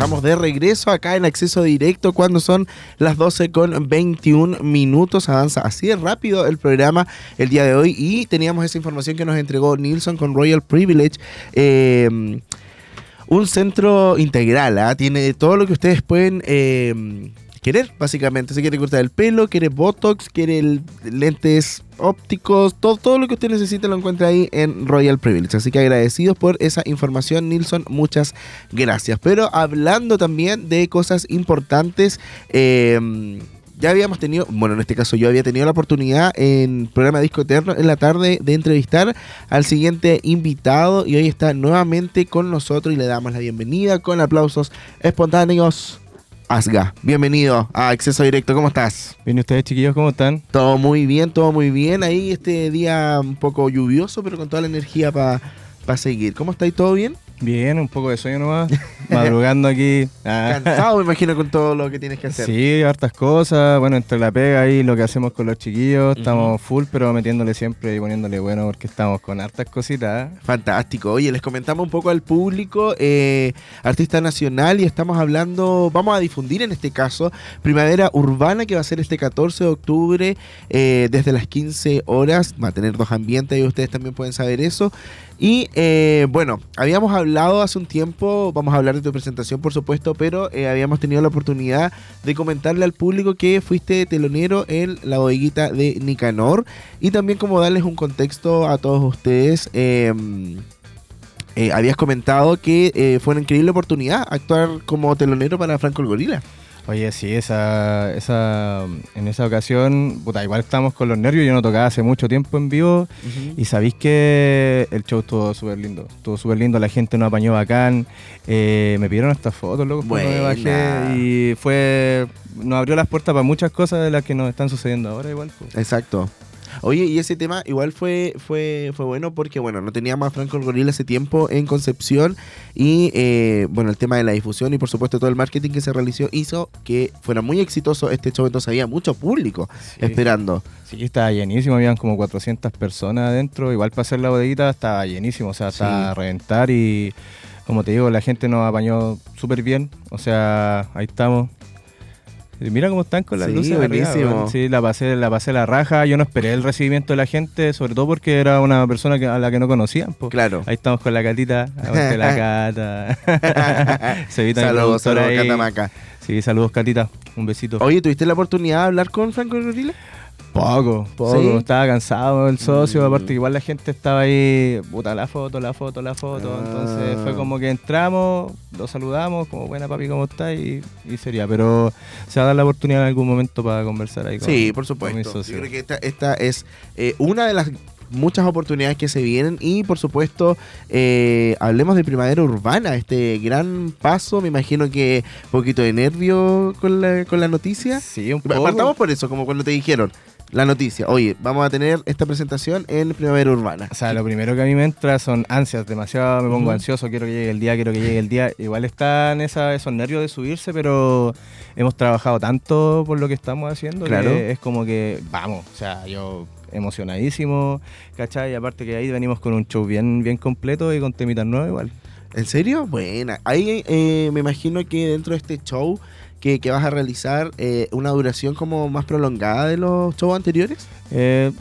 Estamos de regreso acá en acceso directo cuando son las 12 con 21 minutos. Avanza así de rápido el programa el día de hoy y teníamos esa información que nos entregó Nilsson con Royal Privilege. Eh, un centro integral, ¿ah? tiene todo lo que ustedes pueden eh, querer, básicamente. Se quiere cortar el pelo, quiere Botox, quiere lentes ópticos, todo, todo lo que usted necesite lo encuentra ahí en Royal Privilege. Así que agradecidos por esa información, Nilsson. Muchas gracias. Pero hablando también de cosas importantes, eh, ya habíamos tenido, bueno, en este caso yo había tenido la oportunidad en programa Disco Eterno en la tarde de entrevistar al siguiente invitado y hoy está nuevamente con nosotros y le damos la bienvenida con aplausos espontáneos. Asga, bienvenido a Acceso Directo, ¿cómo estás? Bien, ¿y ustedes chiquillos cómo están? Todo muy bien, todo muy bien. Ahí este día un poco lluvioso, pero con toda la energía para seguir. ¿Cómo estáis? ¿Todo bien? Bien, un poco de sueño nomás. Madrugando aquí. Ah. Cansado, me imagino, con todo lo que tienes que hacer. Sí, hartas cosas. Bueno, entre la pega y lo que hacemos con los chiquillos, estamos full, pero metiéndole siempre y poniéndole bueno porque estamos con hartas cositas. Fantástico. Oye, les comentamos un poco al público, eh, artista nacional, y estamos hablando, vamos a difundir en este caso, Primavera Urbana, que va a ser este 14 de octubre eh, desde las 15 horas. Va a tener dos ambientes y ustedes también pueden saber eso. Y eh, bueno, habíamos hablado hace un tiempo, vamos a hablar de tu presentación por supuesto, pero eh, habíamos tenido la oportunidad de comentarle al público que fuiste telonero en la bodeguita de Nicanor y también como darles un contexto a todos ustedes. Em, eh, habías comentado que fue una increíble oportunidad actuar como telonero para Franco el Gorila. Oye, sí, esa, esa, en esa ocasión, puta, igual estábamos con los nervios, yo no tocaba hace mucho tiempo en vivo. Y sabéis que el show estuvo súper lindo, estuvo súper lindo, la gente nos apañó bacán, eh, me pidieron estas fotos, luego me bajé. Y fue, nos abrió las puertas para muchas cosas de las que nos están sucediendo ahora igual. Exacto. Oye, y ese tema igual fue, fue, fue bueno porque, bueno, no teníamos a Franco el Gorila ese tiempo en Concepción y, eh, bueno, el tema de la difusión y, por supuesto, todo el marketing que se realizó hizo que fuera muy exitoso este show, entonces había mucho público esperando. Sí, estaba llenísimo, habían como 400 personas adentro, igual para hacer la bodeguita estaba llenísimo, o sea, hasta reventar y, como te digo, la gente nos apañó súper bien, o sea, ahí estamos Mira cómo están con las luces. Buenísimo. sí, la pasé, la pasé la raja. Yo no esperé el recibimiento de la gente, sobre todo porque era una persona a la que no conocían. Claro. Ahí estamos con la catita. la cata. saludos, saludos, Catamaca. Sí, saludos, Catita. Un besito. Oye, ¿tuviste la oportunidad de hablar con Franco Rodríguez? Poco, poco. Estaba cansado el socio. Mm. Aparte, igual la gente estaba ahí, puta, la foto, la foto, la foto. Ah. Entonces fue como que entramos, lo saludamos, como buena papi, ¿cómo está? Y, sería. Pero se va a dar la oportunidad en algún momento para conversar ahí con Sí, por supuesto. Yo creo que esta, es eh, una de las muchas oportunidades que se vienen y por supuesto eh, hablemos de primavera urbana, este gran paso, me imagino que un poquito de nervio con la, con la noticia. Sí, un poco. Partamos por eso, como cuando te dijeron, la noticia. Oye, vamos a tener esta presentación en Primavera Urbana. O sea, lo primero que a mí me entra son ansias, demasiado me pongo ansioso, quiero que llegue el día, quiero que llegue el día. Igual están esa, esos nervios de subirse, pero hemos trabajado tanto por lo que estamos haciendo claro. que es como que, vamos, o sea, yo emocionadísimo, ¿cachai? Y aparte que ahí venimos con un show bien, bien completo y con temitas nuevas igual. ¿En serio? Buena. Ahí eh, me imagino que dentro de este show que, vas a realizar eh, una duración como más prolongada de los shows anteriores? Eh,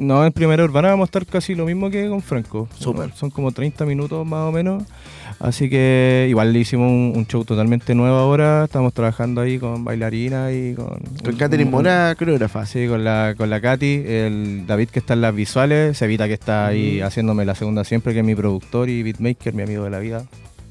no, en Primera Urbana vamos a estar casi lo mismo que con Franco. Super. Son como 30 minutos más o menos. Así que igual le hicimos un, show totalmente nuevo ahora. Estamos trabajando ahí con bailarina y con. Con Katherine Mora, coreógrafa. Sí, con la, con la Katy. El David que está en las visuales. Se evita que está ahí haciéndome la segunda siempre, que es mi productor y beatmaker, mi amigo de la vida.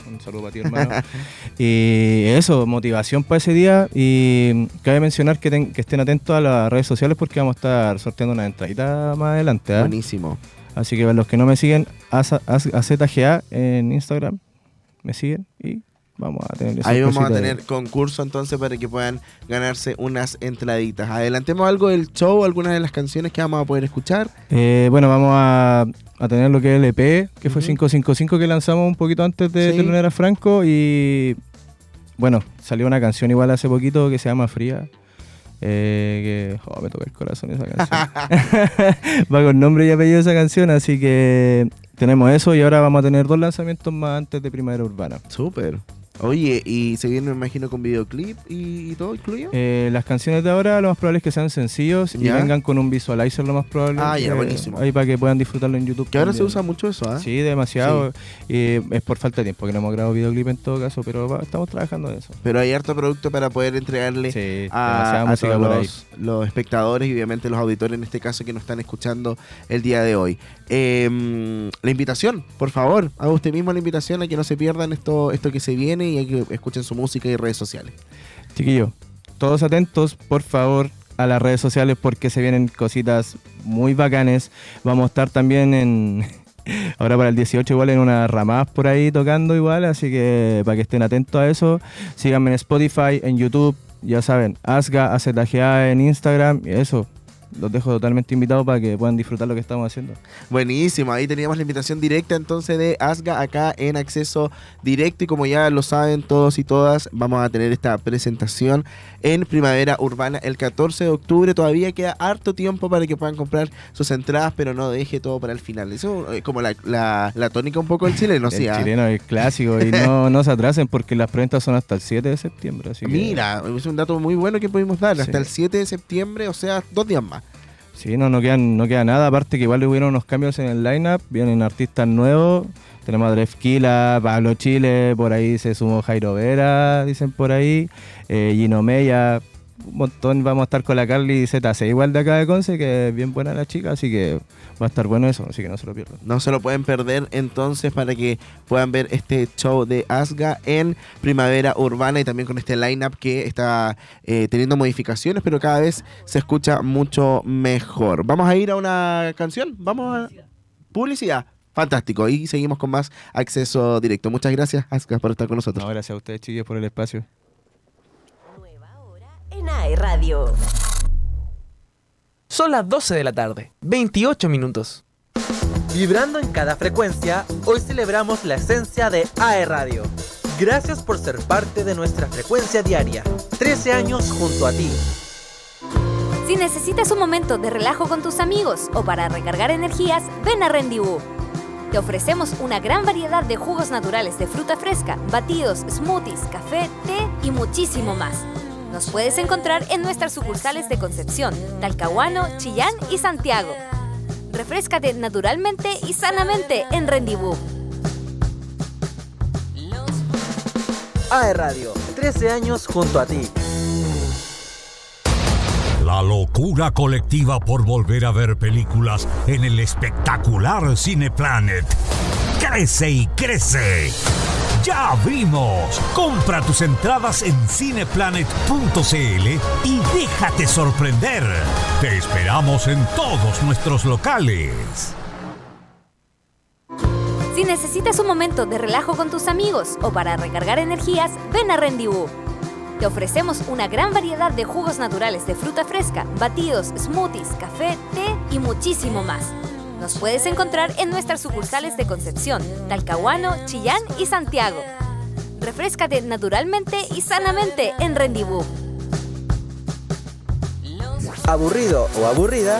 Un saludo para ti, hermano. y eso, motivación para ese día. Y cabe mencionar que, que, estén atentos a las redes sociales porque vamos a estar sorteando una entradita más adelante. ¿ah? Buenísimo. Así que los que no me siguen, AZGA en Instagram, me siguen vamos a tener Ahí vamos a tener concurso entonces para que puedan ganarse unas entraditas. Adelantemos algo del show, algunas de las canciones que vamos a poder escuchar. Eh, bueno, vamos a, tener lo que es el EP, que fue 555 que lanzamos un poquito antes de sí. a Franco y bueno, salió una canción igual hace poquito que se llama Fría. Eh, que oh, me toca el corazón esa canción. Va con nombre y apellido esa canción, así que tenemos eso y ahora vamos a tener dos lanzamientos más antes de Primavera Urbana. Súper. Oye, ¿y se viene, me imagino, con videoclip y, y todo incluido? Eh, las canciones de ahora lo más probable es que sean sencillos y vengan con un visualizer lo más probable. Ah, ya, eh, buenísimo. Ahí para que puedan disfrutarlo en YouTube. que ahora se usa mucho eso, ¿ah? Sí, demasiado. Y es por falta de tiempo que no hemos grabado videoclip en todo caso, pero va- estamos trabajando en eso. Pero hay harto producto para poder entregarle Sí, a, todos los, los espectadores y obviamente los auditores en este caso que nos están escuchando el día de hoy. Eh, la invitación, por favor, haga usted mismo la invitación a que no se pierdan esto, esto que se viene y a que escuchen su música y redes sociales. Chiquillos, todos atentos, por favor, a las redes sociales porque se vienen cositas muy bacanes. Vamos a estar también en. Ahora para el 18 igual en unas ramadas por ahí tocando igual, así que para que estén atentos a eso, síganme en Spotify, en YouTube, ya saben, Asga, AZGA en Instagram, y eso, los dejo totalmente invitados para que puedan disfrutar lo que estamos haciendo. Buenísimo, ahí teníamos la invitación directa entonces de Asga acá en acceso directo y como ya lo saben todos y todas, vamos a tener esta presentación en Primavera Urbana el 14 de octubre. Todavía queda harto tiempo para que puedan comprar sus entradas, pero no deje todo para el final. Eso es como la, la- la tónica un poco del chileno, sí. el ¿ah? chileno es clásico y no, no se atrasen porque las preventas son hasta el 7 de septiembre. Así que- Mira, es un dato muy bueno que pudimos dar. Sí. Hasta el 7 de septiembre, o sea, dos días más. Sí, no, no, quedan, no queda nada. Aparte que igual hubieron unos cambios en el lineup. Vienen artistas nuevos. Tenemos a Drefkila, Pablo Chile, por ahí se sumó Jairo Vera, dicen por ahí. Eh, Gino Mella, un montón. Vamos a estar con la Carly ZC, igual de acá de Conce, que es bien buena la chica, así que va a estar bueno eso, así que no se lo pierdan. No se lo pueden perder entonces para que puedan ver este show de Asga en Primavera Urbana y también con este lineup que está eh, teniendo modificaciones, pero cada vez se escucha mucho mejor. Vamos a ir a una canción, vamos a publicidad. Fantástico, y seguimos con más acceso directo. Muchas gracias, Asga, por estar con nosotros. No, gracias a ustedes, chiquillos, por el espacio. En AE Radio. Son las 12 de la tarde, 28 minutos. Vibrando en cada frecuencia, hoy celebramos la esencia de AE Radio. Gracias por ser parte de nuestra frecuencia diaria. 13 años junto a ti. Si necesitas un momento de relajo con tus amigos o para recargar energías, ven a Rendibú. Te ofrecemos una gran variedad de jugos naturales de fruta fresca, batidos, smoothies, café, té y muchísimo más. Nos puedes encontrar en nuestras sucursales de Concepción, Talcahuano, Chillán y Santiago. Refrescate naturalmente y sanamente en Rendibú. AE Radio, 13 años junto a ti. La locura colectiva por volver a ver películas en el espectacular Cineplanet. Crece y crece. Ya abrimos. Compra tus entradas en cineplanet.cl y déjate sorprender. Te esperamos en todos nuestros locales. Si necesitas un momento de relajo con tus amigos o para recargar energías, ven a Rendibú. Te ofrecemos una gran variedad de jugos naturales de fruta fresca, batidos, smoothies, café, té y muchísimo más. Nos puedes encontrar en nuestras sucursales de Concepción, Talcahuano, Chillán y Santiago. Refrescate naturalmente y sanamente en Rendibú. Aburrido o aburrida,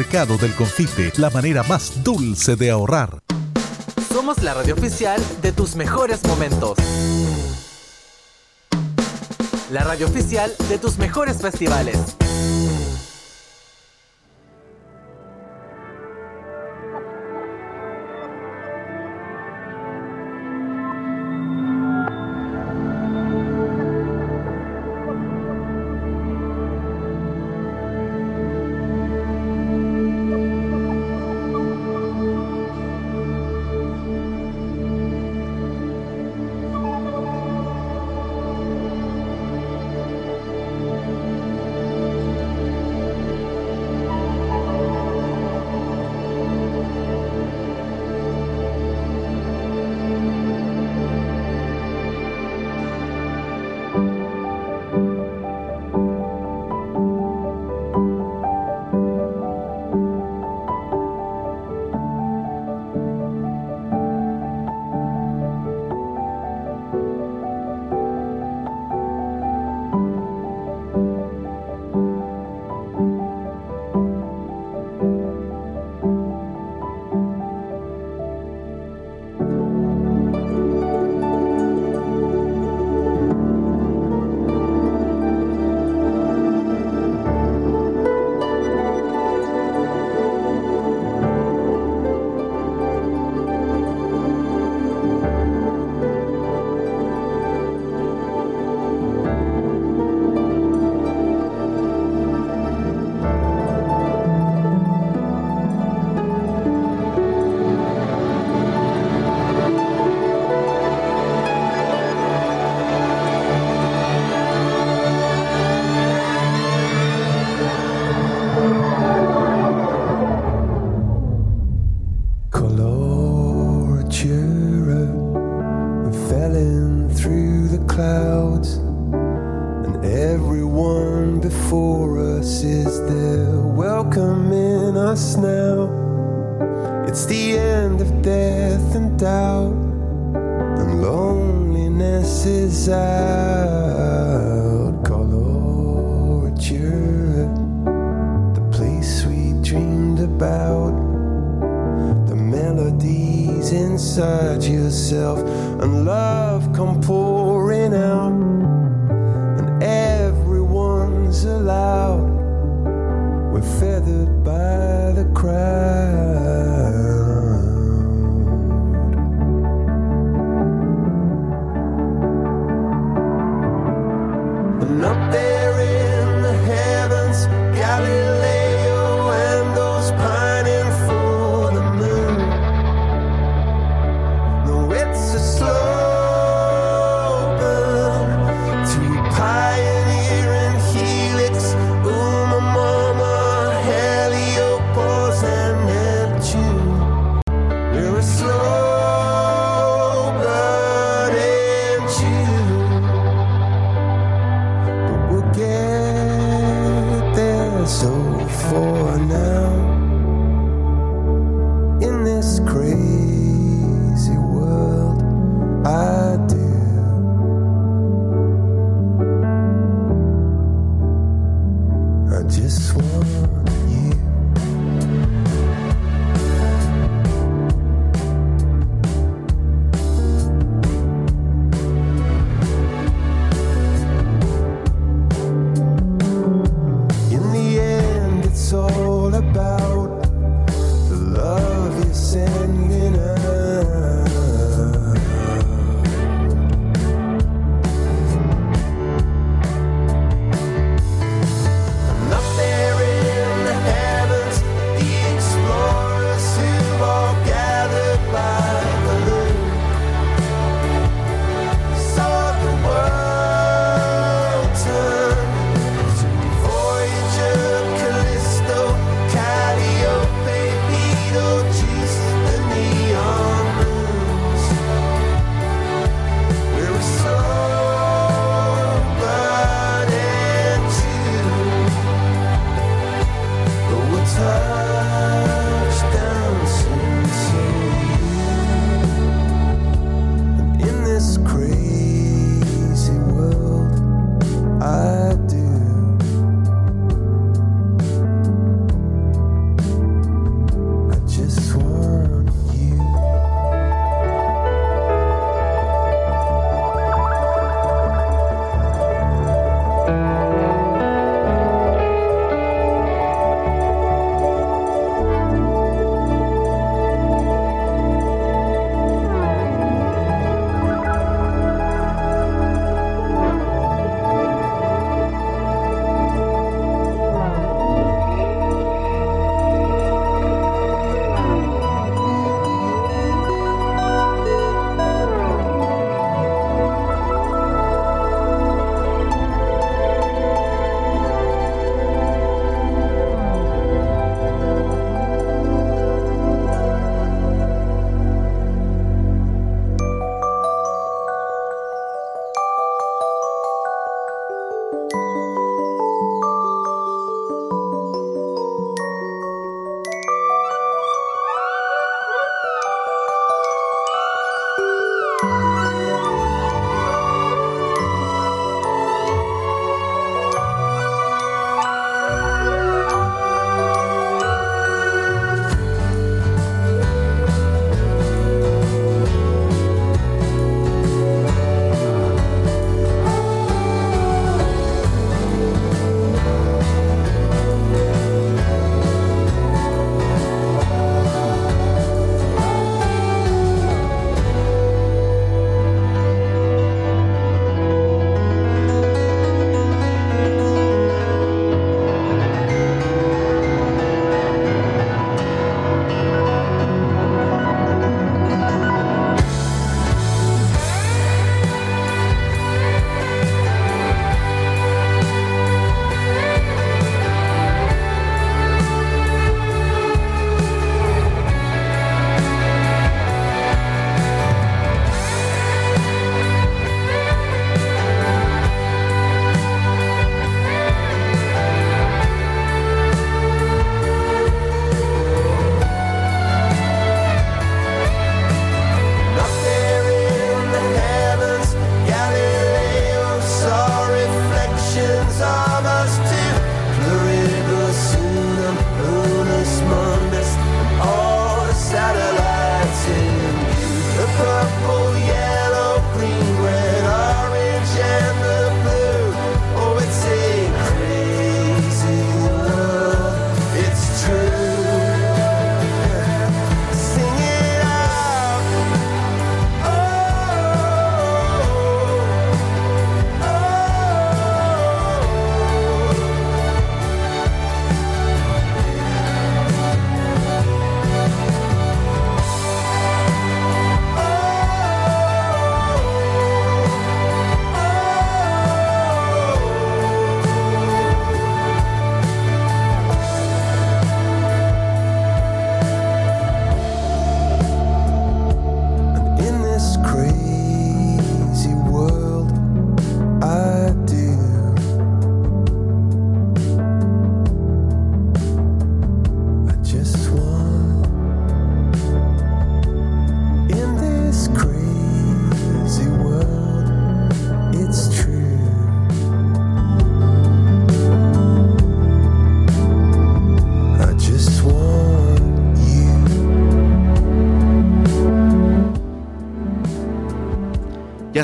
del Confite, la manera más dulce de ahorrar. Somos la radio oficial de tus mejores momentos. La radio oficial de tus mejores festivales.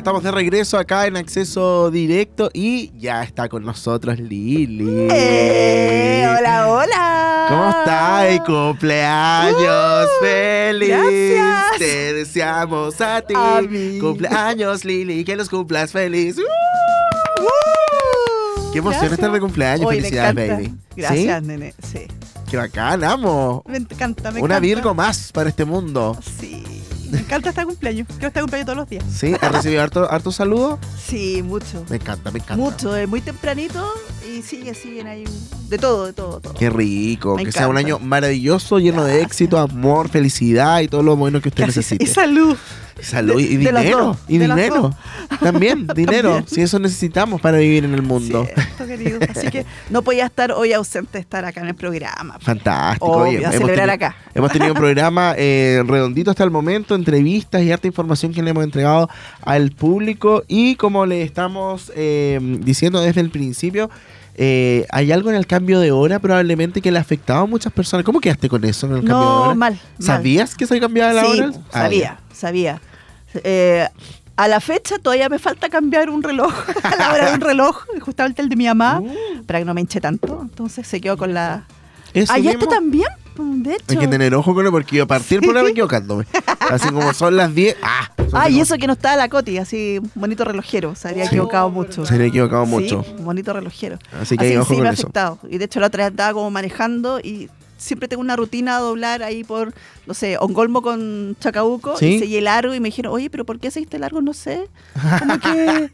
Estamos de regreso acá en acceso directo y ya está con nosotros Lili. ¡Eh! Hola, hola. ¿Cómo estás? Cumpleaños Uh, feliz. gracias. Te deseamos a ti. A mí. Cumpleaños Lili, que los cumplas feliz. ¡Uh! Uh, Qué emoción estar de cumpleaños. Hoy Felicidades, baby. Gracias, ¿Sí? nene. Sí. Qué bacán, amo. Me encanta, me Una encanta. Virgo más para este mundo. Sí. Me encanta este cumpleaños. Quiero este cumpleaños todos los días. ¿Sí? ¿Has recibido harto, harto saludo? Sí, mucho. Me encanta, me encanta. Mucho, es muy tempranito y sigue, siguen ahí. De todo, de todo, todo. Qué rico, Me que sea un año maravilloso, lleno de Gracias. éxito, amor, felicidad y todo lo bueno que usted Casi- necesite. Y salud. Salud y, de- dinero. Y de dinero. También, dinero. También. Si eso necesitamos para vivir en el mundo. Cierto, querido. Así que no podía estar hoy ausente de estar acá en el programa. Fantástico. Obvio, oye, a hemos celebrar tenido- acá. Hemos tenido un programa eh, redondito hasta el momento, entrevistas y harta información que le hemos entregado al público. Y como le estamos eh, diciendo desde el principio, eh, hay algo en el cambio de hora probablemente que le ha afectado a muchas personas. ¿Cómo quedaste con eso en el cambio de hora? mal, mal. ¿Sabías que se cambiaba la sí, hora? po, Ah, sabía. Eh, a la fecha todavía me falta cambiar un reloj, a la hora de un reloj, justamente el de mi mamá, Uh. para que no me hinche tanto. Entonces se quedó con la... Ah, ¿y mismo. este también? Mm, De hecho. Hay que tener ojo con él porque yo a partir por ahora equivocándome. Así como son las 10. ¡Ah! Ah, y eso que no estaba la Coti, así, bonito relojero. Se habría equivocado mucho. Se habría equivocado mucho. Sí, bonito relojero. Así que hay ojo sí con me ha afectado. Y de hecho la otra vez andaba como manejando y siempre tengo una rutina a doblar ahí por, no sé, Ongolmo con Chacabuco. ¿Sí? Y seguí largo y me dijeron, oye, pero ¿por qué seguiste largo? No sé. Como que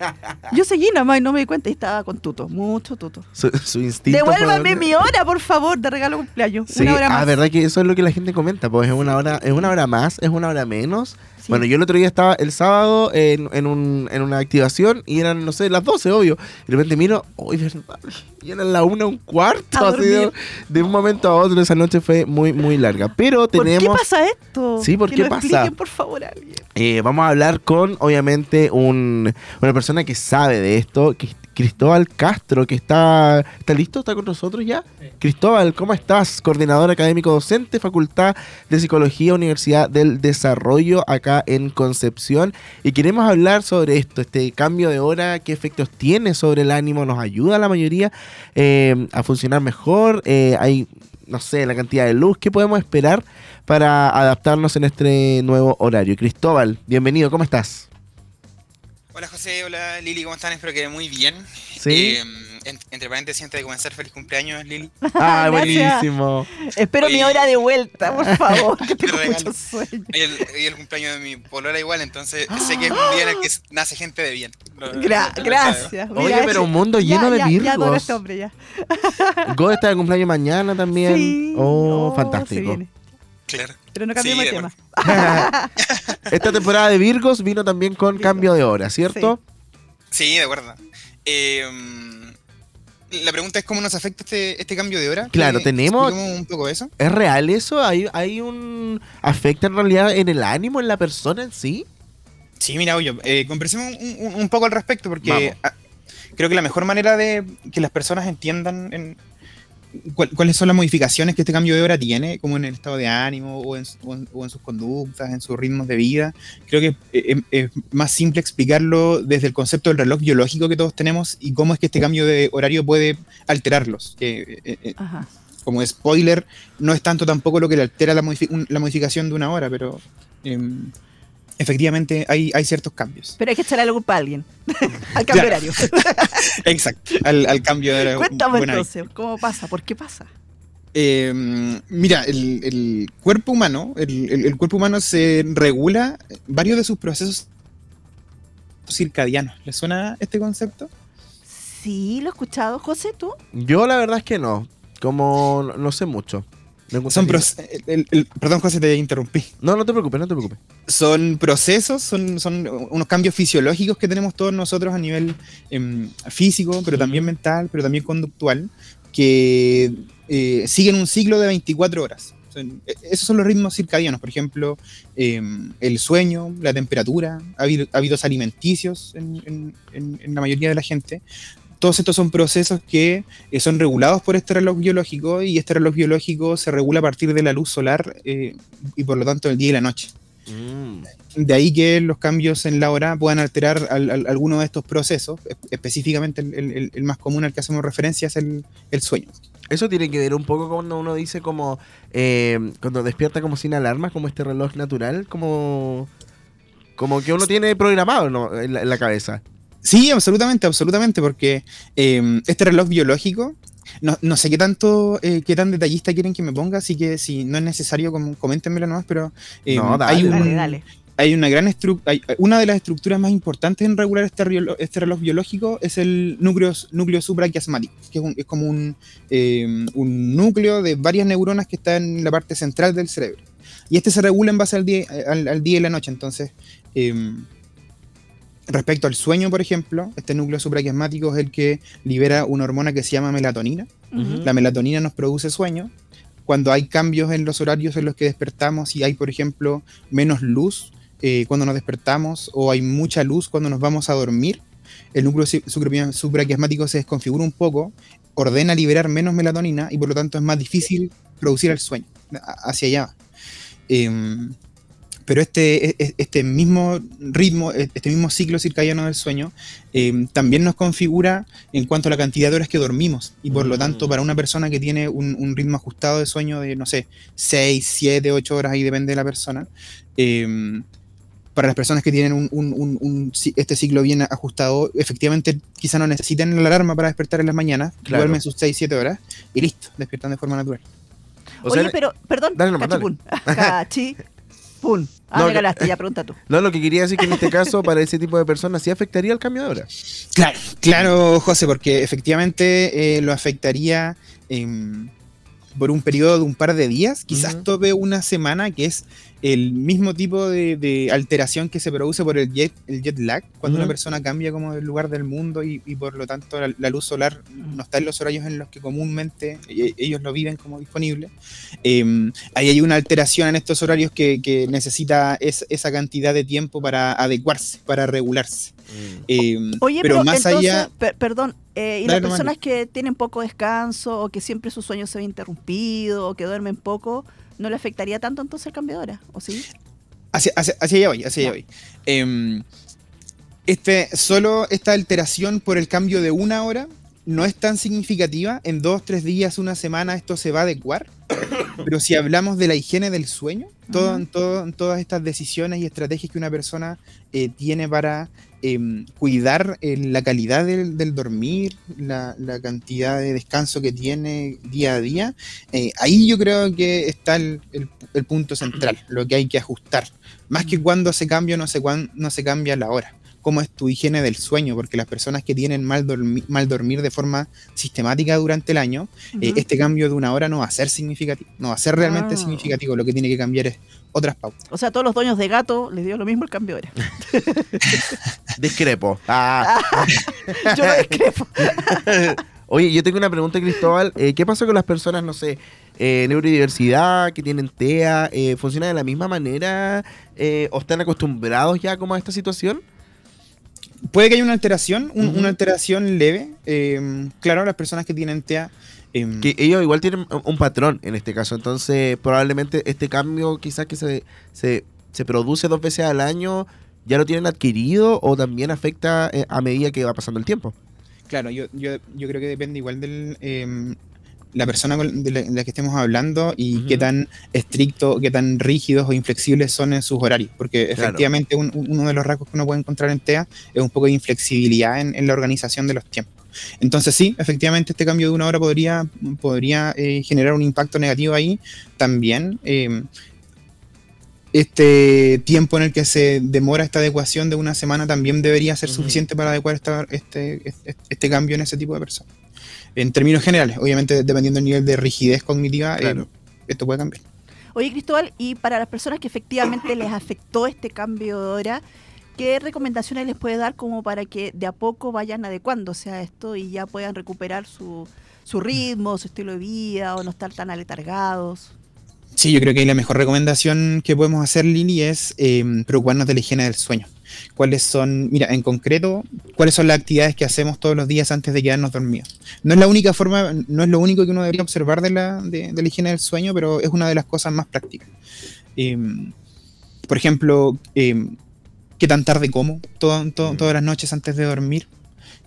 yo seguí nada más y no me di cuenta y estaba con tuto, mucho tuto. Su, su instinto. Devuélvame mi hora, por favor, de regalo cumpleaños. Sí, una hora más. ah, verdad que eso es lo que la gente comenta, pues es una hora, es una hora más, es una hora menos. Sí. Bueno, yo el otro día estaba el sábado en, en, un, en una activación y eran, no sé, las 12, obvio. Y de repente miro, uy, verdad, y eran la una, un cuarto. Así de, un momento a otro, esa noche fue muy, muy larga. Pero ¿Por tenemos... qué pasa esto? Sí, ¿por que qué lo pasa? por favor, alguien. Eh, vamos a hablar con, obviamente, un, una persona que sabe de esto, que es Cristóbal Castro, que está, ¿está listo? ¿Está con nosotros ya? Cristóbal, ¿cómo estás? Coordinador académico docente, Facultad de Psicología, Universidad del Desarrollo, acá en Concepción. Y queremos hablar sobre esto, este cambio de hora, qué efectos tiene sobre el ánimo, nos ayuda a la mayoría eh, a funcionar mejor, Eh, hay, no sé, la cantidad de luz, ¿qué podemos esperar para adaptarnos en este nuevo horario? Cristóbal, bienvenido, ¿cómo estás? Hola José, hola Lili, ¿cómo están? Espero que muy bien. Sí. Eh, en- entre paréntesis, antes de comenzar, feliz cumpleaños Lili. Ah, buenísimo. Espero mi Oye. hora de vuelta, por favor, que Te tengo regalo. mucho sueño. Hoy el, hoy el cumpleaños de mi polola igual, entonces sé que es un día en el que nace gente de bien. Lo- Gra- lo- lo gracias. Oye, Mira, pero ese- un mundo ya, lleno de ya, Ya adoro a virgos. este hombre, ya. God está de cumpleaños mañana también. Sí. Oh, se fantástico. Claro. Pero no Sí, cambiemos de de tema. Esta temporada de Virgos vino también con cambio de hora, ¿cierto? Sí, de acuerdo. Eh, la pregunta es cómo nos afecta este, este cambio de hora. Claro, ¿Que tenemos- un poco eso. ¿Es real eso? ¿Hay, ¿Hay un... afecta en realidad en el ánimo, en la persona en sí? Sí, mira, oye, eh, conversemos un, un- un poco al respecto porque creo que la mejor manera de que las personas entiendan en cuál- cuáles son las modificaciones que este cambio de hora tiene, como en el estado de ánimo o en, o en- o en sus conductas, en sus ritmos de vida, creo que eh, es, es más simple explicarlo desde el concepto del reloj biológico que todos tenemos y cómo es que este cambio de horario puede alterarlos. Eh, eh, Ajá. como spoiler, no es tanto tampoco lo que le altera la, la modificación de una hora, pero em, efectivamente hay, hay ciertos cambios. Pero hay que echarle la culpa a alguien. Al cambio horario. Exacto, al, al cambio de hora. Cuéntame entonces, ¿cómo pasa? ¿Por qué pasa? eh, mira, el, el cuerpo humano, el, el- el cuerpo humano se regula varios de sus procesos circadianos. ¿Le suena este concepto? Sí, lo he escuchado. José, ¿tú? Yo la verdad es que no. Como no, no sé mucho. Son el- el- el- perdón, José, te interrumpí. No, no te preocupes, no te preocupes. son procesos, son, son unos cambios fisiológicos que tenemos todos nosotros a nivel em, físico, pero también mental, pero también conductual, que eh, siguen un ciclo de 24 horas. E- esos son los ritmos circadianos, por ejemplo, em, el sueño, la temperatura, hábi- hábitos alimenticios en, en- en- en la mayoría de la gente. Todos estos son procesos que eh, son regulados por este reloj biológico y este reloj biológico se regula a partir de la luz solar eh, y por lo tanto el día y la noche. Mm. De ahí que los cambios en la hora puedan alterar al- al- alguno de estos procesos. Es- Específicamente el, el- el más común al que hacemos referencia es el, el sueño. Eso tiene que ver un poco cuando uno dice como, eh, cuando despierta como sin alarmas, como este reloj natural, como, como que uno tiene programado ¿no? en, la, en la cabeza. Sí, absolutamente, absolutamente, porque eh, este reloj biológico, no, no sé qué tanto, eh, qué tan detallista quieren que me ponga, así que si no es necesario, como, coméntenmelo nomás, pero eh, No, dale. hay, un- Dale, dale. hay una gran estru- hay- una de las estructuras más importantes en regular este, este reloj biológico es el núcleo, núcleo supraquiasmático, que es, un- es como un, eh, un núcleo de varias neuronas que está en la parte central del cerebro. Y este se regula en base al día, al, al día y la noche. Entonces, respecto al sueño, por ejemplo, este núcleo supraquiasmático es el que libera una hormona que se llama melatonina. La melatonina nos produce sueño. Cuando hay cambios en los horarios en los que despertamos y hay, por ejemplo, menos luz eh, cuando nos despertamos o hay mucha luz cuando nos vamos a dormir, el núcleo supraquiasmático se desconfigura un poco, ordena liberar menos melatonina y por lo tanto es más difícil producir el sueño hacia allá. Em, pero este, e- e- este mismo ritmo, e- este mismo ciclo circadiano del sueño, em, también nos configura en cuanto a la cantidad de horas que dormimos. Y por lo tanto, para una persona que tiene un, un ritmo ajustado de sueño de, no sé, 6, 7, 8 horas, ahí depende de la persona, em, para las personas que tienen un, un- un- un ci- este ciclo bien ajustado, efectivamente quizá no necesiten la alarma para despertar en las mañanas, Claro. duermen sus 6, 7 horas y listo, despiertan de forma natural. O Oye, sea, pero, perdón, Dale nomás, dale. cachipún. Cachipún. Ah, No, me ganaste, ya pregunta tú. No, lo que quería decir que en este caso, para ese tipo de personas, sí afectaría el cambio de hora. Claro, claro, José, porque efectivamente eh, lo afectaría em, por un periodo de un par de días, quizás tope una semana, que es el mismo tipo de, de alteración que se produce por el jet, el jet lag, cuando una persona cambia como del lugar del mundo y, y por lo tanto la, la luz solar no está en los horarios en los que comúnmente e- ellos lo viven como disponible. Em, ahí hay una alteración en estos horarios que, que necesita es- esa cantidad de tiempo para adecuarse, para regularse. Em, Oye, pero, pero, más entonces, allá... per- perdón, eh, y Dale las personas que tienen poco descanso o que siempre su sueño se ve interrumpido o que duermen poco, ¿no le afectaría tanto entonces el cambio de hora? ¿O sí? Hacia, hacia, hacia allá voy, hacia allá voy. Em, este, solo esta alteración por el cambio de una hora no es tan significativa. En dos, tres días, una semana, esto se va a adecuar. Pero si hablamos de la higiene del sueño, todo- Ujú. todo- todas estas decisiones y estrategias que una persona eh, tiene para em, cuidar eh, la calidad del, del dormir, la, la cantidad de descanso que tiene día a día, eh, ahí yo creo que está el, el- el punto central, lo que hay que ajustar. Más que cuando se cambia o no se, cuan- no se cambia la hora. Cómo es tu higiene del sueño, porque las personas que tienen mal, dormi- mal dormir de forma sistemática durante el año, eh, este cambio de una hora no va a ser significativo, no va a ser realmente Ah. significativo. Lo que tiene que cambiar es otras pautas. O sea, a todos los dueños de gato les dio lo mismo el cambio de hora. Discrepo. Ah. Yo no discrepo. Oye, yo tengo una pregunta, Cristóbal. Eh, ¿Qué pasa con las personas, no sé, eh, neurodiversidad, que tienen TEA? Eh, ¿Funciona de la misma manera? Eh, ¿O están acostumbrados ya como a esta situación? Puede que haya una alteración, un- una alteración leve. eh, claro, las personas que tienen TEA. em, Que ellos igual tienen un- patrón en este caso. Entonces, probablemente este cambio quizás que se, se, se produce dos veces al año, ya lo tienen adquirido o también afecta eh, a medida que va pasando el tiempo. Claro, yo, yo, yo creo que depende igual de la persona de la, de la que estemos hablando y qué tan estricto, qué tan rígidos o inflexibles son en sus horarios. Porque efectivamente un- un- uno de los rasgos que uno puede encontrar en TEA es un poco de inflexibilidad en, en la organización de los tiempos. Entonces sí, efectivamente este cambio de una hora podría, podría eh, generar un impacto negativo ahí. También eh, este tiempo en el que se demora esta adecuación de una semana también debería ser suficiente para adecuar esta- este, este, este cambio en ese tipo de personas. En términos generales, obviamente dependiendo del nivel de rigidez cognitiva, eh, esto puede cambiar. Oye, Cristóbal, y para las personas que efectivamente les afectó este cambio de hora, ¿qué recomendaciones les puede dar como para que de a poco vayan adecuándose a esto y ya puedan recuperar su, su ritmo, su estilo de vida o no estar tan aletargados? Sí, yo creo que la mejor recomendación que podemos hacer, Lili, es eh, preocuparnos de la higiene del sueño. ¿Cuáles son, mira, en concreto, cuáles son las actividades que hacemos todos los días antes de quedarnos dormidos? No es la única forma, no es lo único que uno debería observar de la, de, de la higiene del sueño, pero es una de las cosas más prácticas. Eh, por ejemplo, eh, qué tan tarde como to- to- todas las noches antes de dormir,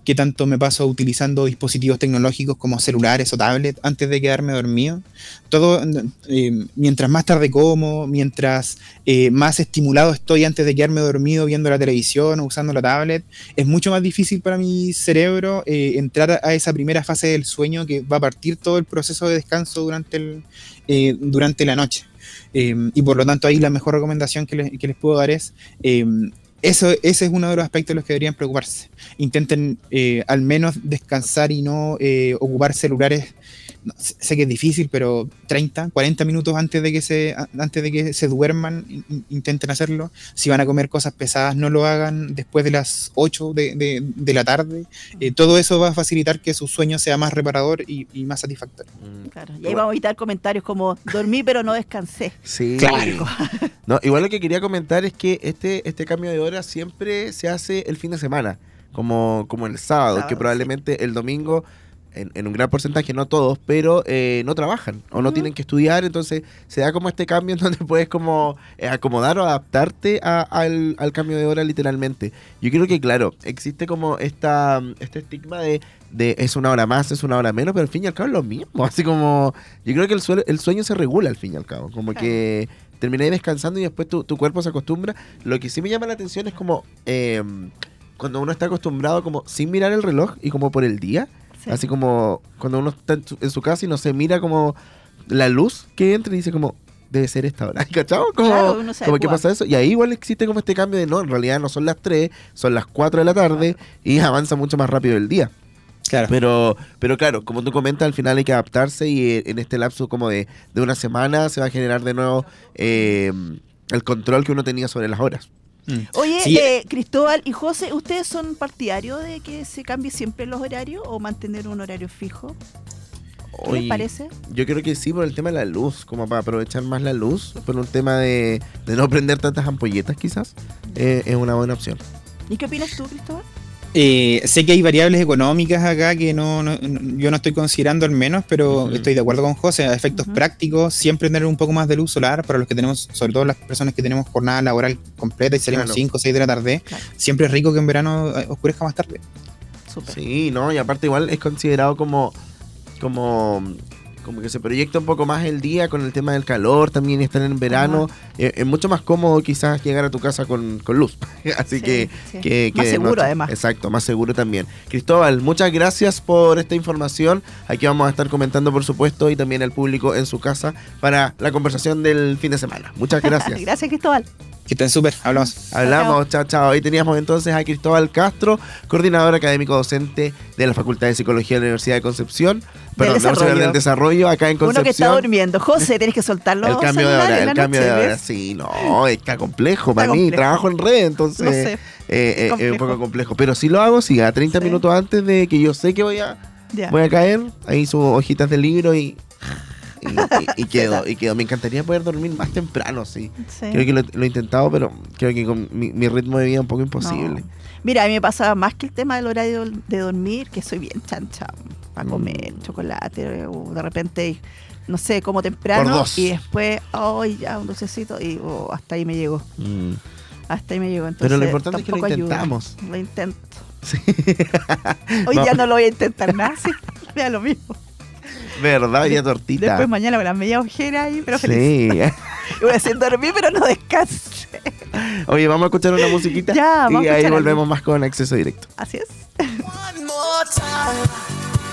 qué tanto me paso utilizando dispositivos tecnológicos como celulares o tablets antes de quedarme dormido. Todo, eh, mientras más tarde como, mientras eh, más estimulado estoy antes de quedarme dormido viendo la televisión o usando la tablet, es mucho más difícil para mi cerebro eh, entrar a- esa primera fase del sueño que va a partir todo el proceso de descanso durante, el, durante la noche. Y por lo tanto ahí la mejor recomendación que les, que les puedo dar es, eso, ese es uno de los aspectos de los que deberían preocuparse. Intenten eh, al menos descansar y no eh, ocupar celulares. Sé que es difícil, pero 30, 40 minutos antes de que se, antes de que se duerman, in- in- intenten hacerlo. Si van a comer cosas pesadas, no lo hagan después de las 8 de, de- de la tarde. Eh, todo eso va a facilitar que su sueño sea más reparador y, y más satisfactorio. Claro, y ahí vamos a evitar comentarios como dormí pero no descansé. Sí. Claro. No, igual lo que quería comentar es que este, este cambio de hora siempre se hace el fin de semana, como, como el sábado, Sábado, que probablemente el domingo, en, en un gran porcentaje, no todos, pero eh, no trabajan o no tienen que estudiar, entonces se da como este cambio en donde puedes como eh, acomodar o adaptarte a- al, al cambio de hora literalmente. Yo creo que, claro, existe como esta, este estigma de, de es una hora más, es una hora menos, pero al fin y al cabo es lo mismo, así como yo creo que el, suelo- el sueño se regula al fin y al cabo, como que terminé descansando y después tu, tu cuerpo se acostumbra. Lo que sí me llama la atención es como eh, cuando uno está acostumbrado como sin mirar el reloj y como por el día. Sí. Así como cuando uno está en su, en su casa y no se mira como la luz que entra y dice como debe ser esta hora. ¿Cachado? Como, Claro, uno se como que adecua. pasa eso. Y ahí igual existe como este cambio de no, en realidad no son las 3, son las 4 de la tarde y avanza mucho más rápido el día. Claro. Pero, pero claro, como tú comentas, al final hay que adaptarse y eh, en este lapso como de, de una semana se va a generar de nuevo eh, el control que uno tenía sobre las horas. Mm. Oye, Sí. eh, Cristóbal y José, ¿ustedes son partidarios de que se cambie siempre los horarios o mantener un horario fijo? ¿Qué les parece? Yo creo que sí, por el tema de la luz, como para aprovechar más la luz, por un tema de, de no prender tantas ampolletas quizás, eh, es una buena opción. ¿Y qué opinas tú, Cristóbal? Eh, sé que hay variables económicas acá que no, no- no- yo no estoy considerando al menos, pero estoy de acuerdo con José. A efectos prácticos, siempre tener un poco más de luz solar para los que tenemos, sobre todo las personas que tenemos jornada laboral completa y salimos Claro. 5 o 6 de la tarde. Claro. Siempre es rico que en verano eh, oscurezca más tarde. Sí, ¿no? Y aparte igual es considerado como, como, como que se proyecta un poco más el día con el tema del calor también estar en verano. Eh, es mucho más cómodo quizás llegar a tu casa con, con luz. Así Sí, que, sí. que, Más que seguro, además. Exacto, más seguro también. Cristóbal, muchas gracias por esta información. Aquí vamos a estar comentando, por supuesto, y también al público en su casa para la conversación del fin de semana. Muchas gracias. Gracias, Cristóbal. Que estén súper, hablamos. Hablamos, chao, chao. Ahí teníamos entonces a Cristóbal Castro, coordinador académico docente de la Facultad de Psicología de la Universidad de Concepción. Perdón, de la Universidad desarrollo. del Desarrollo, acá en Uno que está Concepción. durmiendo. José, tienes que soltarlo. el cambio de hora, el cambio de hora. Sí, no, está complejo para mí. Trabajo en red, entonces Lo sé. eh, eh, es un poco complejo. Pero si lo hago, sí, a 30 Sí. minutos antes de que yo sé que voy a, Ya. voy a caer, ahí subo hojitas del libro y, y, y- y quedo, y quedo. Me encantaría poder dormir más temprano, sí. Sí. Creo que lo, lo he intentado, pero creo que con mi, mi ritmo de vida es un poco imposible. No. Mira, a mí me pasa más que el tema del horario de dormir, que soy bien chancha para comer Mm. chocolate o de repente, no sé, como temprano y después, ay, ya, un dulcecito y oh, hasta ahí me llegó. Mm. Hasta ahí me llegó. Entonces, Pero lo importante es que lo ayuda. intentamos. Lo intento. Sí. Hoy ya no lo voy a intentar nada, sí. Vea lo mismo. ¿Verdad? Ya tortita. Después mañana con la media ojera ahí, pero feliz. Sí. Voy a decir dormir, pero no descansé. Oye, vamos a escuchar una musiquita. Ya, vamos y a ahí algo. volvemos más con acceso directo. Así es. One more time.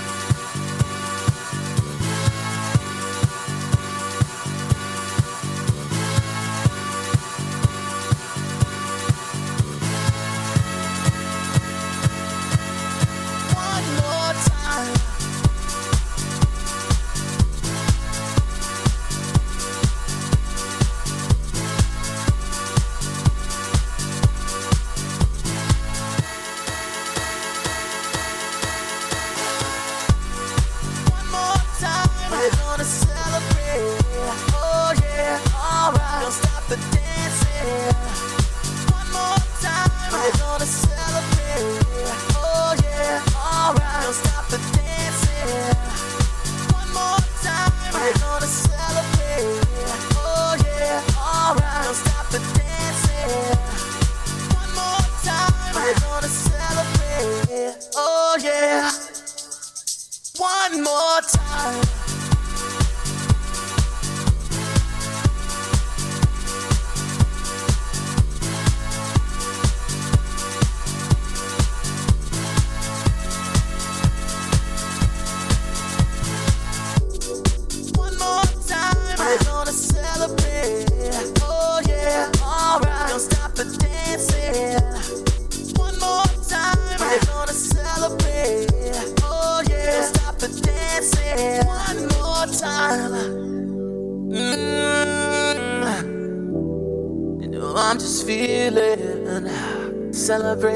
Yeah.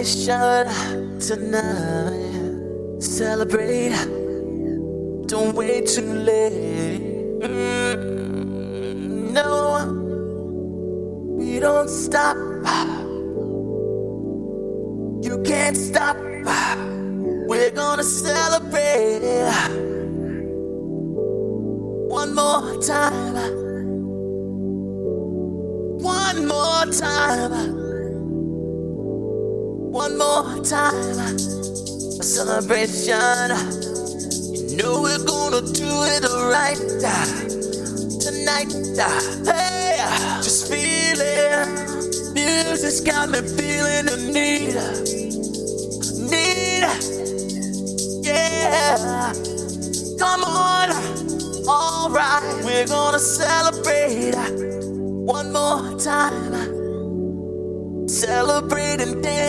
mission tonight.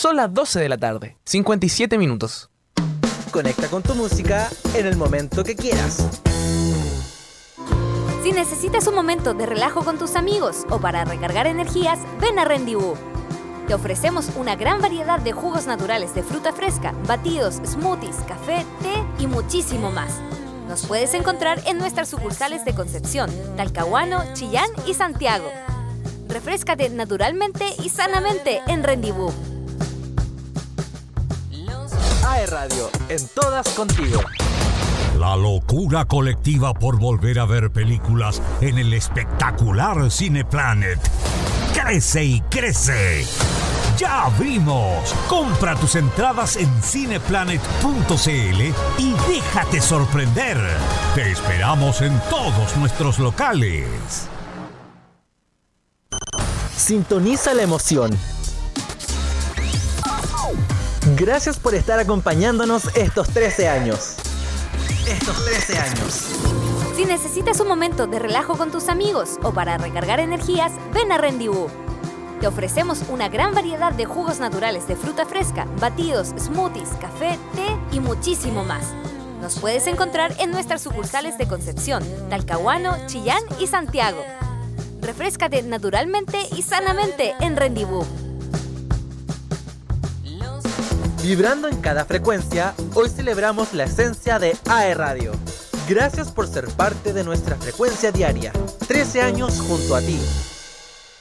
Son las 12 de la tarde, 57 minutos. Conecta con tu música en el momento que quieras. Si necesitas un momento de relajo con tus amigos o para recargar energías, ven a Rendezvous. Te ofrecemos una gran variedad de jugos naturales de fruta fresca, batidos, smoothies, café, té y muchísimo más. Nos puedes encontrar en nuestras sucursales de Concepción, Talcahuano, Chillán y Santiago. Refrescate naturalmente y sanamente en Rendezvous. AE Radio, en todas contigo. La locura colectiva por volver a ver películas en el espectacular Cineplanet. Crece y crece. Ya abrimos. Compra tus entradas en cineplanet.cl y déjate sorprender. Te esperamos en todos nuestros locales. Sintoniza la emoción. Gracias por estar acompañándonos estos 13 años. Estos 13 años. Si necesitas un momento de relajo con tus amigos o para recargar energías, ven a Rendezvous. Te ofrecemos una gran variedad de jugos naturales de fruta fresca, batidos, smoothies, café, té y muchísimo más. Nos puedes encontrar en nuestras sucursales de Concepción, Talcahuano, Chillán y Santiago. Refrescate naturalmente y sanamente en Rendezvous. Vibrando en cada frecuencia, hoy celebramos la esencia de AE Radio. Gracias por ser parte de nuestra frecuencia diaria. 13 años junto a ti.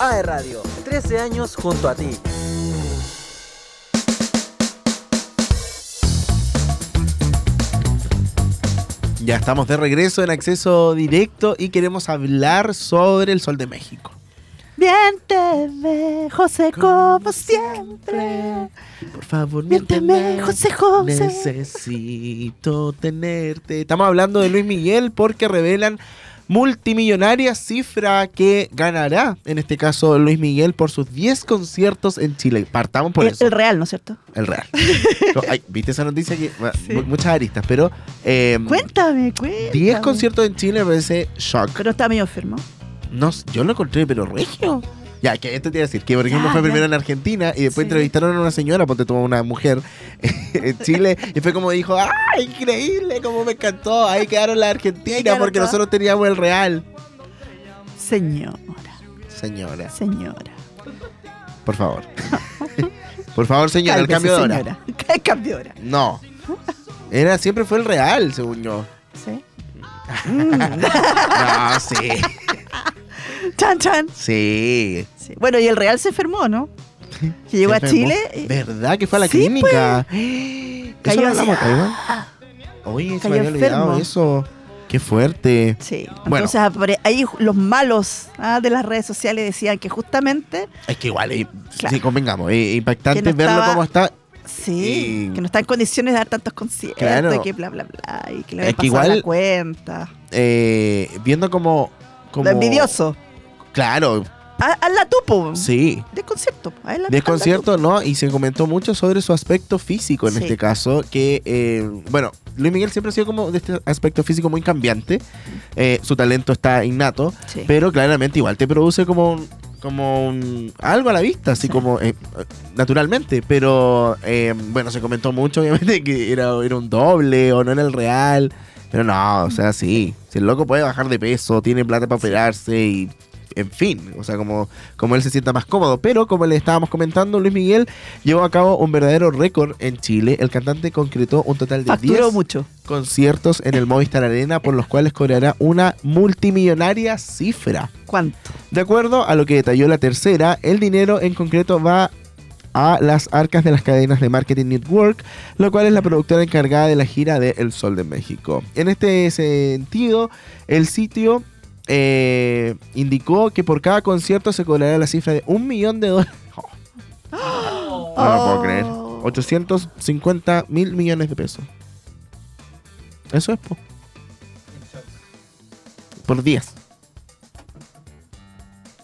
AE Radio, 13 años junto a ti. Ya estamos de regreso en acceso directo y queremos hablar sobre el Sol de México. Bien te ve, José, como siempre. Por favor, Miénteme, miénteme. José José. Necesito tenerte. Estamos hablando de Luis Miguel porque revelan multimillonaria cifra que ganará, en este caso Luis Miguel, por sus 10 conciertos en Chile. Partamos por El, eso. el real, ¿no es cierto? El real. No, ay, ¿Viste esa noticia? que mu- Muchas aristas, pero... eh, Cuéntame, cuéntame. 10 conciertos en Chile me parece shock. Pero está medio enfermo. No, yo lo encontré, pero regio. Ya, que esto te iba a decir, que por ejemplo Ya, fue ya. primero en Argentina y después Sí. entrevistaron a una señora, ponte tuvo una mujer en Chile, y fue como dijo, ¡ah, increíble! Como me encantó, ahí quedaron la Argentina porque nosotros teníamos el real. Señora, Señora, señora. por favor. por favor, señora, el cambio de hora. señora. El cambio de hora. No. Era, siempre fue el real, según yo. ¿Sí? No, sí. Chan, chan. Sí. Sí. Bueno, y el real se enfermó, ¿no? Que llegó a. Chile. ¿Verdad que fue a la Sí, pues. clínica? Eso Cayó así. hablamos acá, igual. Oye, se me había olvidado enfermo. eso. Qué fuerte. Sí. Bueno. Entonces, ahí los malos ah, de las redes sociales decían que justamente, Es que igual, eh, Claro. sí, convengamos, eh, impactante no verlo estaba- como está. sí, que no está en condiciones de dar tantos conciertos Claro. y que bla, bla, bla, y que le Es que igual- la cuenta. eh, viendo como, como. Lo envidioso. Claro, Hazla tú, po. sí. De concierto. po. Hazla- De hazla concierto, ¿no? Y se comentó mucho sobre su aspecto físico en Sí. este caso, que, eh, bueno, Luis Miguel siempre ha sido como de este aspecto físico muy cambiante, Eh, su talento está innato, Sí. pero claramente igual te produce como un, como un- algo a la vista, así Sí. como eh, naturalmente, pero eh, bueno, se comentó mucho obviamente que era, era un doble o no era el real, pero no, o sea, sí, si el loco puede bajar de peso, tiene plata para operarse y en fin, o sea, como, como él se sienta más cómodo. Pero como le estábamos comentando, Luis Miguel llevó a cabo un verdadero récord en Chile. El cantante concretó un total de Facturó 10 mucho. conciertos en el Movistar Arena, por los cuales cobrará una multimillonaria cifra. ¿Cuánto? De acuerdo a lo que detalló la tercera, el dinero en concreto va a las arcas de las cadenas de Marketing Network, lo cual es la productora encargada de la gira de El Sol de México. En este sentido, el sitio eh, indicó que por cada concierto se cobrará la cifra de un millón de dólares. No lo puedo creer. 850 mil millones de pesos. Eso es, po. Por 10.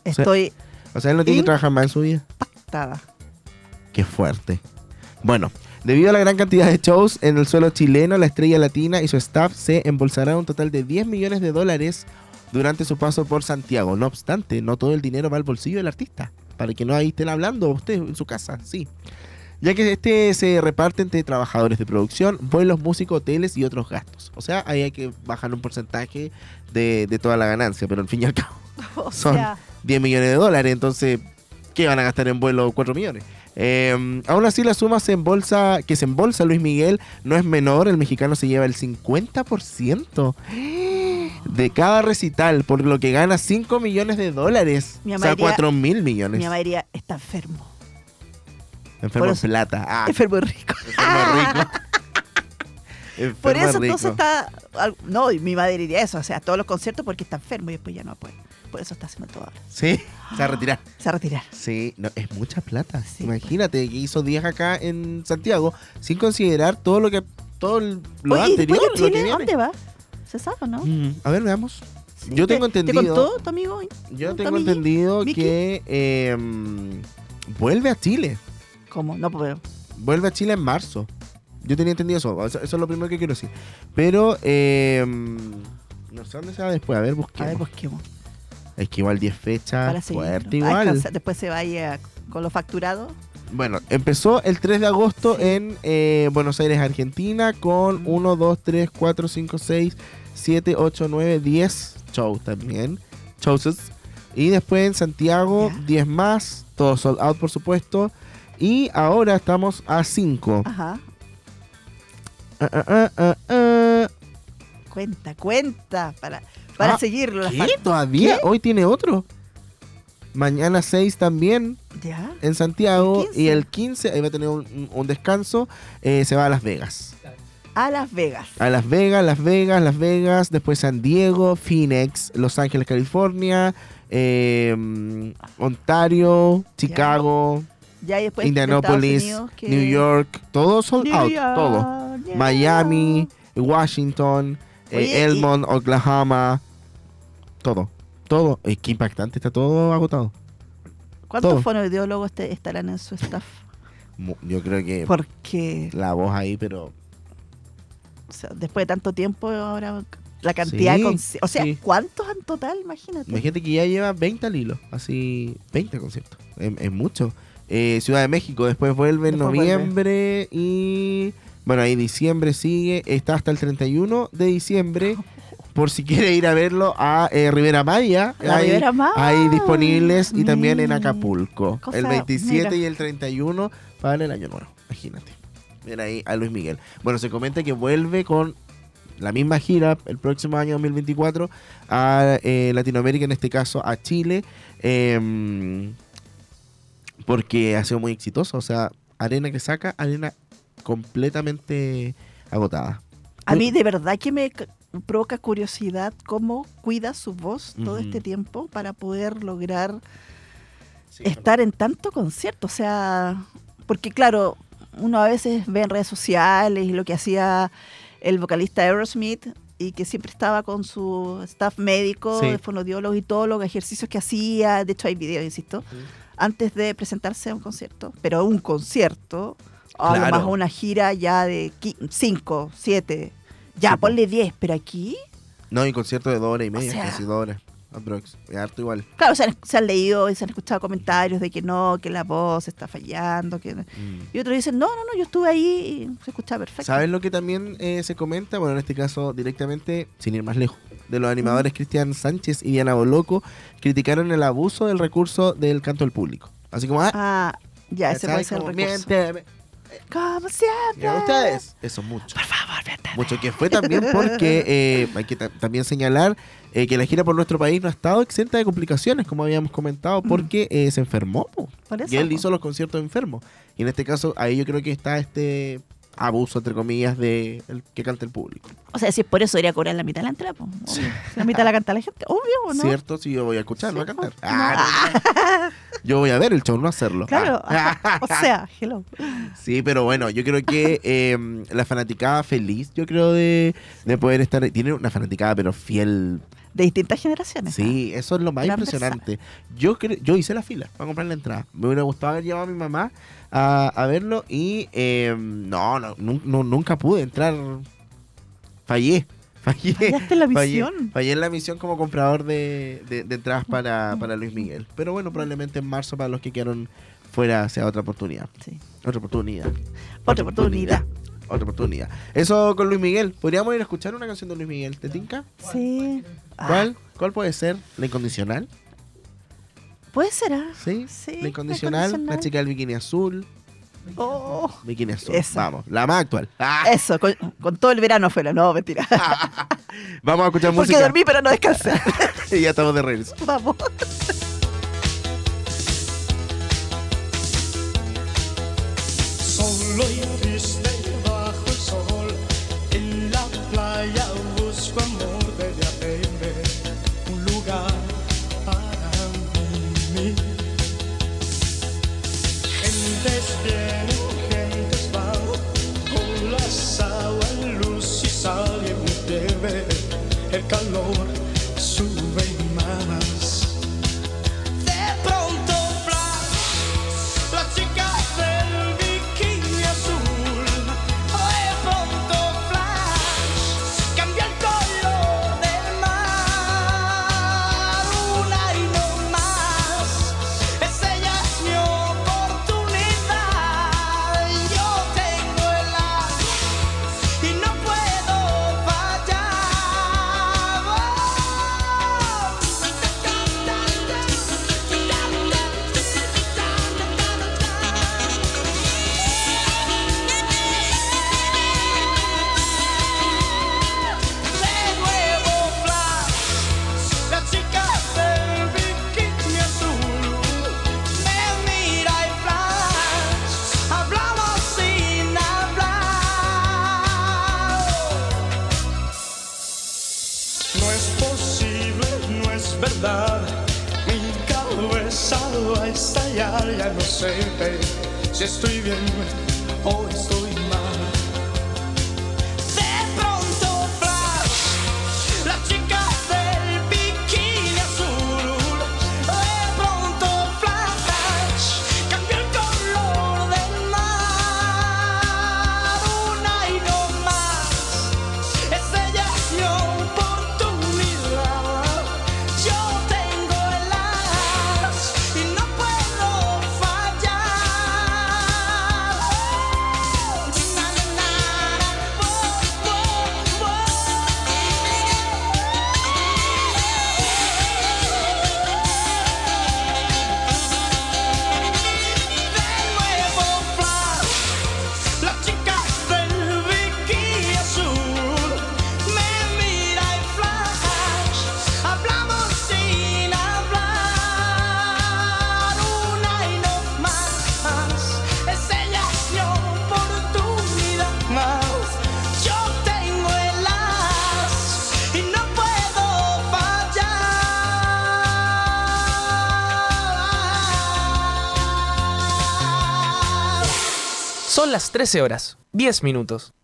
Estoy O sea, él no tiene que trabajar más en su vida. impactada. Qué fuerte. Bueno, debido a la gran cantidad de shows en el suelo chileno, la estrella latina y su staff se embolsarán un total de 10 millones de dólares durante su paso por Santiago. No obstante, no todo el dinero va al bolsillo del artista. Para que no ahí estén hablando usted en su casa, sí. Ya que este se reparte entre trabajadores de producción, vuelos, músicos, hoteles y otros gastos. O sea, ahí hay que bajar un porcentaje de, de toda la ganancia, pero al fin y al cabo O son sea, 10 millones de dólares, entonces, ¿qué van a gastar en vuelo 4 millones? Eh, aún así, la suma se embolsa, que se embolsa Luis Miguel no es menor, el mexicano se lleva el 50% de cada recital, por lo que gana 5 millones de dólares, Mi o sea, diría- 4 mil millones. mi mamá diría, está enfermo. Enfermo por en plata. Ah, Enfermo y rico. enfermo rico. Por eso rico. entonces está. No, mi madre diría eso, o sea, todos los conciertos porque está enfermo y después ya no puede. Por eso está haciendo todo ahora. Sí, se va a retirar. Se va a retirar. Sí, no, es mucha plata. Sí, Imagínate que hizo 10 acá en Santiago sin considerar todo lo que todo lo Oye, ¿y después anterior. lo que Chile, viene. ¿a dónde va? ¿Se sabe o no? Mm, a ver, veamos. Sí, Yo ¿te- tengo ¿Te entendido. contó tu amigo? Yo tu tengo entendido Miki? que eh, vuelve a Chile. ¿Cómo? No puedo. Vuelve a Chile en marzo. Yo tenía entendido eso. Eso, eso es lo primero que quiero decir. Pero eh, no sé dónde se va después. A ver, A busquemos. ver, busquemos. Es que igual 10 fechas. Fuerte A igual. Después se vaya con lo facturado. Bueno, empezó el 3 de agosto Sí. en eh, Buenos Aires, Argentina, con 1, 2, 3, 4, 5, 6, 7, 8, 9, 10 shows también. Shows. Y después en Santiago, Ya. 10 más, todo sold out, por supuesto. Y ahora estamos a 5. Ajá. Ah, ah, ah, ah, ah. Cuenta, cuenta. Para, para Ah, seguirlo. ¿Qué? ¿Todavía? ¿Qué? Hoy tiene otro. Mañana 6 también Ya. en Santiago. ¿El 15? Y el 15, ahí va a tener un, un descanso, eh, se va a Las Vegas. A Las Vegas. A Las Vegas, Las Vegas, Las Vegas, después San Diego, Phoenix, Los Ángeles, California, eh, Ontario, Chicago, Ya después Indianapolis, Estados Unidos, que- New York, todo sold New out, York, todo. Miami, Washington, eh, Oye, y- Elmont, Oklahoma, todo, todo. Es que impactante, está todo agotado. ¿Cuántos todo. fonoaudiólogos te- estarán en su staff? Yo creo que Porque la voz ahí, pero o sea, después de tanto tiempo, ahora la cantidad Sí, de conci- O sea, sí. ¿cuántos en total? Imagínate. imagínate que ya lleva 20 al hilo, así 20 conciertos, es, es mucho. Eh, Ciudad de México, después vuelve en vuelve. noviembre y bueno, ahí diciembre sigue, está hasta el 31 de diciembre. Por si quiere ir a verlo a eh, Rivera Maya, La ahí, Ribera Maya. ahí disponibles y también en Mira. Acapulco. Cosa- el 27 mira. y el 31 para el año nuevo, imagínate. Ven ahí a Luis Miguel. Bueno, se comenta que vuelve con la misma gira el próximo año 2024 a eh, Latinoamérica, en este caso a Chile, em, porque ha sido muy exitoso. O sea, arena que saca, arena completamente agotada. A mí de verdad que me provoca curiosidad cómo cuida su voz todo este tiempo para poder lograr estar en tanto concierto. O sea, porque claro, uno a veces ve en redes sociales y lo que hacía el vocalista Aerosmith y que siempre estaba con su staff médico, Sí. de fonodiólogo y todos los ejercicios que hacía. De hecho, hay videos, insisto, antes de presentarse a un concierto. Pero un concierto, Claro. más una gira ya de 5, 7, ya Sí, ponle 10, pero aquí No, y concierto de dos horas y media, sea- casi dos horas. Aprox. Harto igual. Claro, se han, se han leído y se han escuchado comentarios de que no, que la voz está fallando. que Mm. Y otros dicen, no, no, no, yo estuve ahí y se escuchaba perfecto. ¿Sabes lo que también eh, se comenta? Bueno, en este caso directamente, sin ir más lejos, de los animadores Cristian Sánchez y Diana Boloco, criticaron el abuso del recurso del canto del público. Así como, ah, Ah, ya, ese puede ser el recurso. Como siempre. ¿Y a ustedes? Eso mucho. Por favor, Mucho que fue también porque eh, hay que ta- también señalar eh, que la gira por nuestro país no ha estado exenta de complicaciones, como habíamos comentado, porque eh, se enfermó. po. Por eso, y él po. hizo los conciertos enfermos. Y en este caso, ahí yo creo que está este abuso, entre comillas, de el que canta el público. O sea, si es por eso debería cobrar la mitad de la entrada, pues. la mitad la canta la gente, obvio, ¿o ¿no? ¿Cierto? Si yo voy a escuchar, no voy a cantar. Ah, no. Yo voy a ver el show, no hacerlo. Claro, Ah. o sea, hello. Sí, pero bueno, yo creo que eh, la fanaticada feliz, yo creo, de, de poder estar. Tiene una fanaticada, pero fiel. De distintas generaciones. Sí, eso es lo más impresionante. Yo yo hice la fila para comprar la entrada. Me hubiera gustado haber llevado a mi mamá a, a verlo y eh, no, no, no, nunca pude entrar. Fallé. Fallé. Fallaste en la misión. fallé en la misión como comprador de, de- de entradas para, para Luis Miguel. Pero bueno, probablemente en marzo para los que quedaron fuera sea otra oportunidad. Sí. Otra oportunidad. Otra oportunidad. Otra oportunidad. Eso con Luis Miguel. ¿Podríamos ir a escuchar una canción de Luis Miguel? ¿Te tinca? Sí. Ah, ¿Cuál? ¿Cuál puede ser? ¿La incondicional? Puede ser, ¿ah? ¿Sí? Sí, La incondicional, incondicional. la chica del bikini azul. Oh, Bikini azul. Esa. Vamos, la más actual. Ah, Eso, con, con todo el verano afuera. No, mentira. Vamos a escuchar Porque música. dormí, pero no descansé. y ya estamos de regreso. Vamos. Solo y triste bajo el sol, en la playa busco amor las 13 horas, 10 minutos.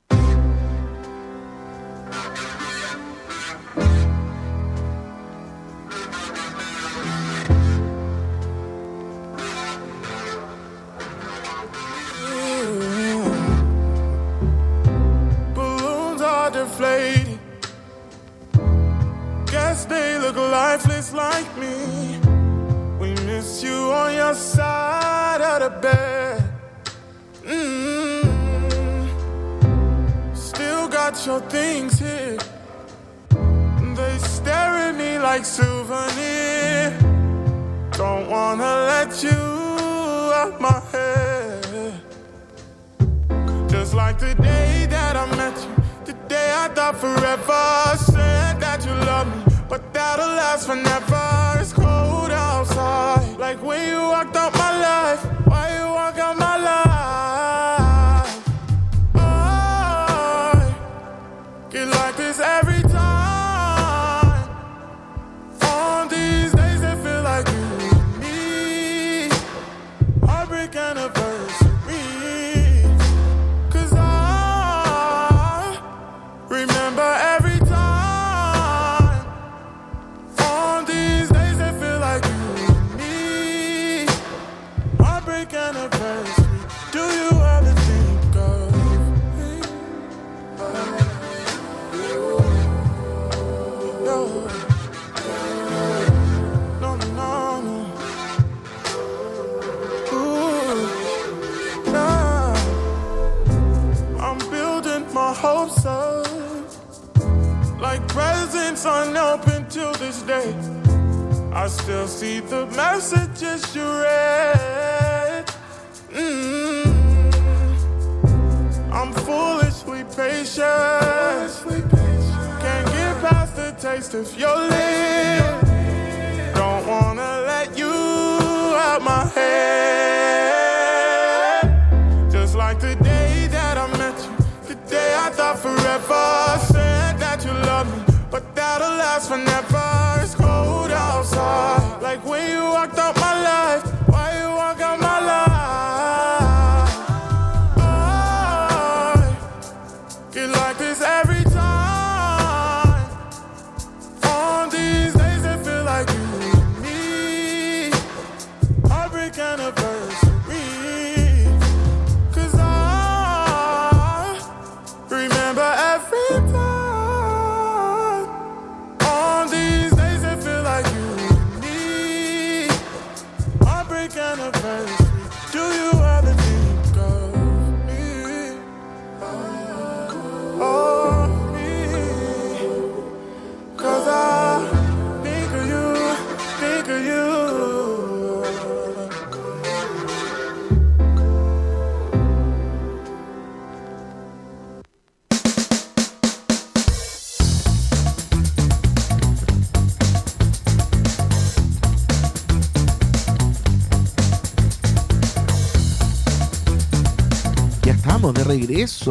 But that'll last forever. It's cold outside. Like when you walked out my life.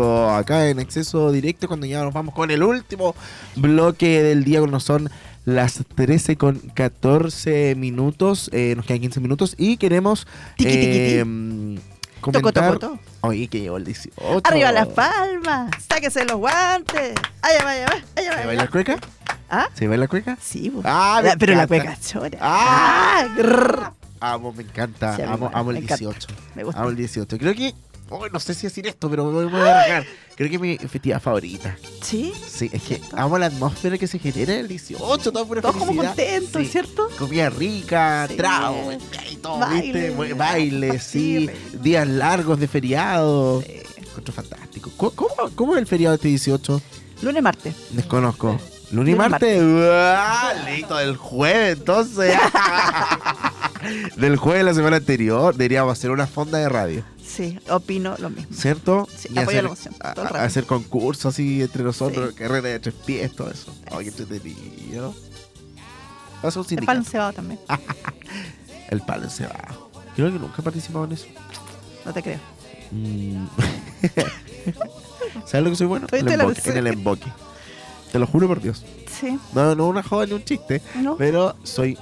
Acá en acceso directo cuando ya nos vamos con el último bloque del día cuando son las 13 con 14 minutos, eh, nos quedan 15 minutos y queremos Tiqui, tiqui, ti. eh, comentar... toco, toco. Oye, que llegó el 18. Arriba las palmas, sáquese los guantes. Allá va, allá va, allá va. ¿Se baila va. cueca? ¿Ah? ¿Se baila cueca? Sí. Ah, La- pero la encanta. cueca chora. Ah, grrr. Amo, me encanta. Sí, amo amo el me encanta. 18. Me gusta. Amo el 18. Creo que. Oh, no sé si decir esto, pero me voy, a arrancar. Creo que es mi festividad favorita. ¿Sí? Sí, es que amo la atmósfera que se genera en el 18. Toda pura Todos como contentos, Sí. ¿cierto? Comida rica, Sí. trago, y todo, Baile, ¿viste? Baile, sí. Días largos de feriado. Encuentro fantástico. ¿Cómo, cómo, es el feriado de este 18? Lunes, martes. Desconozco. Lunes y martes. ¡Ah! Listo, del jueves, entonces. del jueves de la semana anterior. Deberíamos hacer una fonda de radio. Sí, opino lo mismo. ¿Cierto? Sí, Y apoyo hacer, la moción, a- todo el rato. hacer concursos así entre nosotros, carrera de tres pies, todo eso. Ay, qué entretenido. Pasa un El sindicato. pan cebado también. El palo va. Creo que nunca he participado en eso. No te creo. Mm. ¿Sabes lo que soy bueno? El emboque, en el emboque. Te lo juro por Dios. Sí. No, no una joda ni un chiste. No. Pero soy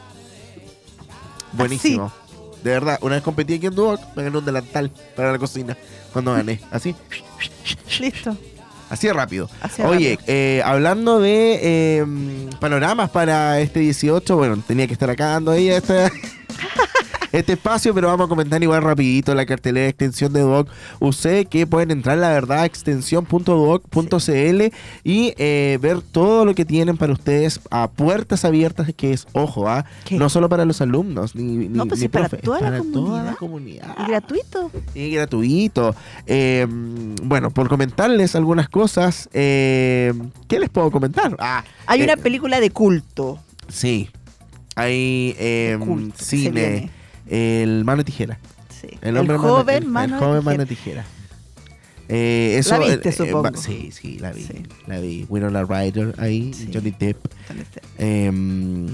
buenísimo. De verdad, una vez competí aquí en Duoc, me gané un delantal para la cocina. Cuando gané. Así. Listo. Así de rápido. Así de Oye, rápido. eh, hablando de eh, panoramas para este 18, bueno, tenía que estar acá dando ella esta, este espacio, pero vamos a comentar igual rapidito la cartelera de extensión de Duoc UC, que pueden entrar, la verdad, extensión.duoc.cl y eh, ver todo lo que tienen para ustedes a puertas abiertas, que es, ojo, ¿ah? no solo para los alumnos, ni, ni, No, pues ni sí, para profe, toda la para toda la comunidad. Y gratuito. y gratuito. Eh, bueno, por comentarles algunas cosas, eh, ¿qué les puedo comentar? Ah, Hay eh, una película de culto. Sí, hay eh, cine, el mano de tijera. Sí. El, El hombre joven el- mano el de joven tijera. mano de tijera. Eh, eso, La viste, eh, eh, supongo. sí, sí, la vi. La vi. Winona Ryder ahí, Johnny Depp. Eh,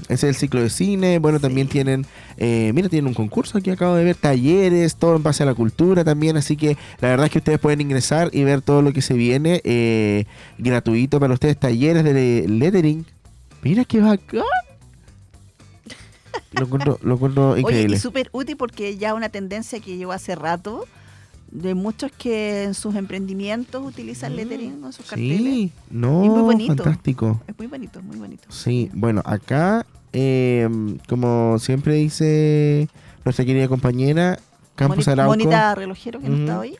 ese es el ciclo de cine. Bueno, también tienen, eh, mira, tienen un concurso aquí, acabo de ver, talleres, todo en base a la cultura también. Así que la verdad es que ustedes pueden ingresar y ver todo lo que se viene gratuito para ustedes. Talleres de lettering. Mira qué bacán. Lo encuentro, lo encuentro Oye, increíble. y súper útil porque ya una tendencia que llevo hace rato de muchos que en sus emprendimientos utilizan lettering en sus carteles. Mm, sí, no, Y muy bonito. fantástico. Es muy bonito, muy bonito. Sí, bueno, acá, eh, como siempre dice nuestra querida compañera, Campus Moni- Arauco. Monita relojero que no está hoy.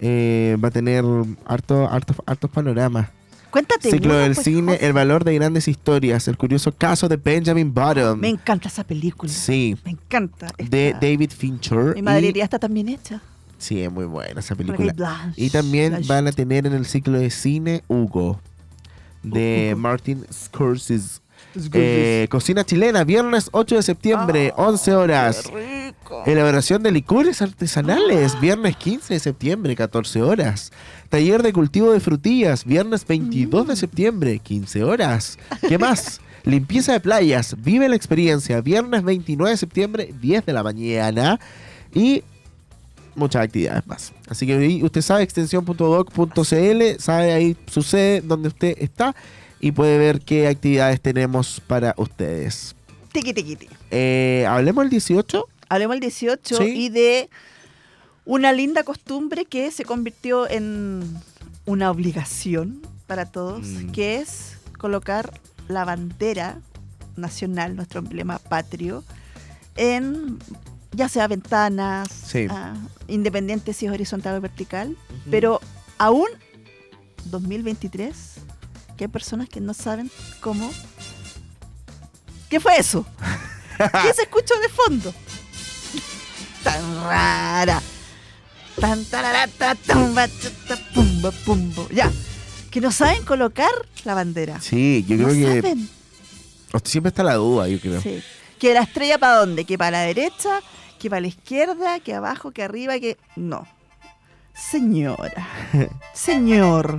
eh, va a tener harto, hartos, hartos panoramas. Cuéntate. Ciclo del pues, cine, José. el valor de grandes historias, el curioso caso de Benjamin Bottom. Me encanta esa película. Sí, Me encanta. de. David Fincher. Mi madre y- diría está también hecha. Sí, es muy buena esa película. Blanche, Y también Blanche. van a tener en el ciclo de cine Hugo, de Martin Scorsese. Eh, cocina chilena, viernes 8 de septiembre, Ah, 11 horas. Elaboración de licores artesanales, Ah. viernes 15 de septiembre, 14 horas. Taller de cultivo de frutillas, viernes 22 Mm. de septiembre, 15 horas. ¿Qué más? Limpieza de playas, vive la experiencia, viernes 29 de septiembre, 10 de la mañana. Y muchas actividades más. Así que usted sabe extensión.doc.cl, sabe ahí su sede donde usted está y puede ver qué actividades tenemos para ustedes. Tiqui, tiqui. Eh, Hablemos el 18. Hablemos del 18 Sí. y de una linda costumbre que se convirtió en una obligación para todos, Mm. que es colocar la bandera nacional, nuestro emblema patrio, en ya sea ventanas, Sí. ah, independiente si es horizontal o vertical, pero aún 2023, que hay personas que no saben cómo... ¿Qué fue eso? ¿Qué se escuchó de fondo? Tan rara. Tan tararata, tum, bachata, pumba, pumbo. Ya. Que no saben colocar la bandera. Sí, yo no creo que saben. siempre está la duda, yo creo. Sí. Que la estrella para dónde? Que para la derecha, que para la izquierda, que abajo, que arriba, que. No. Señora. Señor.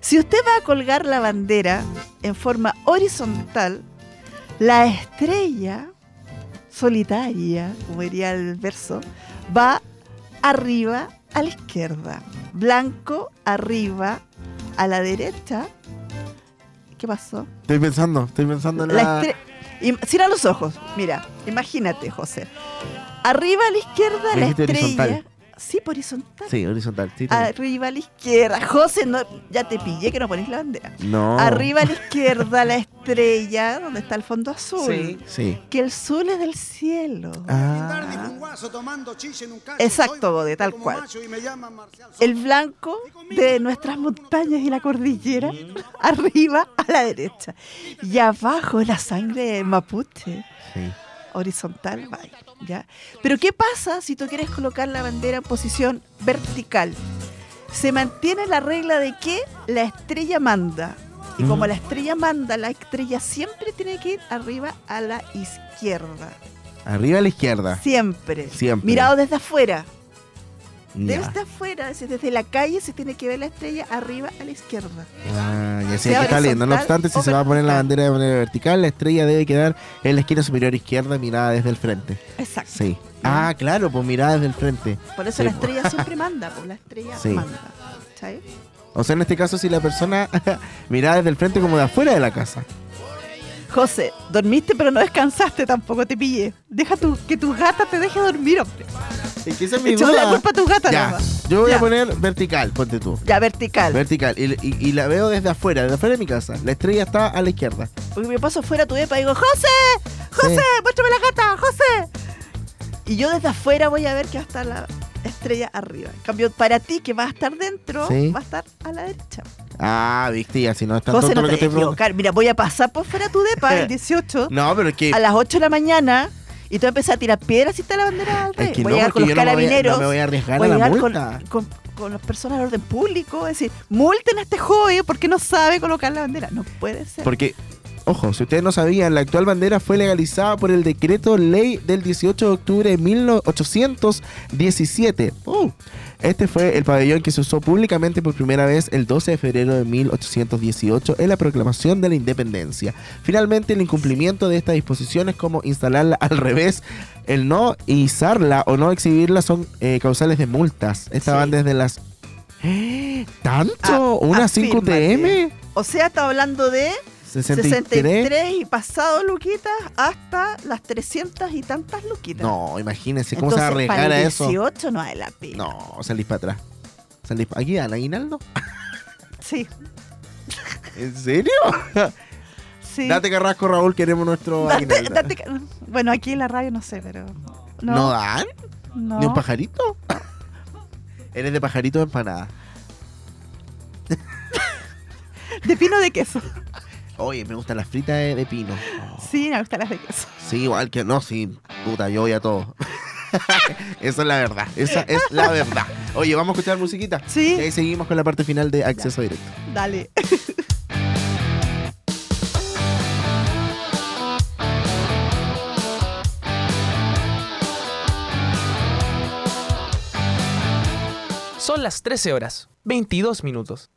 Si usted va a colgar la bandera en forma horizontal, la estrella solitaria, como diría el verso, va arriba a la izquierda, blanco arriba a la derecha. ¿Qué pasó? Estoy pensando, estoy pensando en La la. Cierra los ojos. Mira, imagínate, José. Arriba a la izquierda, la estrella. horizontal. Sí, por horizontal. Sí, horizontal. sí. Arriba a la izquierda. José, no, ya te pillé que no pones la bandera. No. Arriba a la izquierda, la estrella, donde está el fondo azul. Sí. Sí. Que el sol es del cielo. Ah. Exacto, Gode, tal cual. El blanco de nuestras montañas y la cordillera, arriba a la derecha. Y abajo la sangre mapuche, Sí. Horizontal, vaya, ¿ya? Pero ¿qué pasa si tú quieres colocar la bandera en posición vertical? Se mantiene la regla de que la estrella manda. Y como Mm. la estrella manda, la estrella siempre tiene que ir arriba a la izquierda. Arriba a la izquierda. Siempre. Siempre. Mirado desde afuera. Ya. Desde afuera, desde la calle se tiene que ver la estrella arriba a la izquierda. Ah, ya sé, está leyendo. No obstante, si se va a poner la bandera de manera vertical, la estrella debe quedar en la esquina superior izquierda, mirada desde el frente. Exacto. Sí. Ah, claro, pues mirada desde el frente. Por eso Sí, la po. estrella siempre manda, pues la estrella Sí. manda. ¿Cachai? O sea, en este caso, si la persona mirada desde el frente como de afuera de la casa. José, dormiste pero no descansaste tampoco, te pillé. Deja tu, que tu gata te deje dormir, hombre. Es que esa es mi duda. la culpa a tu gata Ya, nomás. yo voy Ya. a poner vertical, ponte tú. Ya, vertical. Vertical. Y, y- y la veo desde afuera, desde afuera de mi casa. La estrella está a la izquierda. Porque me paso fuera tu depa y digo, José, José, Sí. muéstrame la gata, José. Y yo desde afuera voy a ver que va a estar la estrella arriba. En cambio, para ti que va a estar dentro, Sí. va a estar a la derecha. Ah, viste, ya si no es José, tonto no lo te que equivocar. Mira, voy a pasar por fuera tu depa el 18 No, pero es que. a las 8 de la mañana y tú empezás a tirar piedras y está la bandera al Es revés. que voy no, a llegar con los carabineros. no me voy a arriesgar voy a la llegar con-. Con, con las personas de orden público. Es decir, multen a este joven porque no sabe colocar la bandera. No puede ser. Porque, ojo, si ustedes no sabían, la actual bandera fue legalizada por el decreto ley del 18 de octubre de 1817. Uh, Este fue el pabellón que se usó públicamente por primera vez el 12 de febrero de 1818 en la proclamación de la independencia. Finalmente, el incumplimiento de estas disposiciones como instalarla al revés, el no izarla o no exhibirla son eh, causales de multas. Estaban desde las... ¡Eh! ¿Tanto? ¿Una 5 Afírmate. UTM? O sea, está hablando de 63. 63 y pasado luquitas hasta las 300 y tantas luquitas. No, imagínense, ¿cómo se va a Entonces, arriesgar para a eso? 18 no vale la pena. No, salís para atrás. Salís pa- ¿Aquí dan aguinaldo? Sí, ¿En serio? sí. Date carrasco, Raúl, queremos nuestro Date- aguinaldo. date bueno, aquí en la radio no sé, pero. ¿No, No, dan? no. ¿Ni un pajarito? Eres de pajarito o empanada. De pino de queso. Oye, me gustan las fritas de, de pino. Sí, me gustan las de queso. Sí, igual que no, sí. Puta, yo voy a todo. Esa es la verdad. Esa es la verdad. Oye, vamos a escuchar musiquita. Sí. Y ahí seguimos con la parte final de acceso directo. Dale. Son las 13 horas, 22 minutos.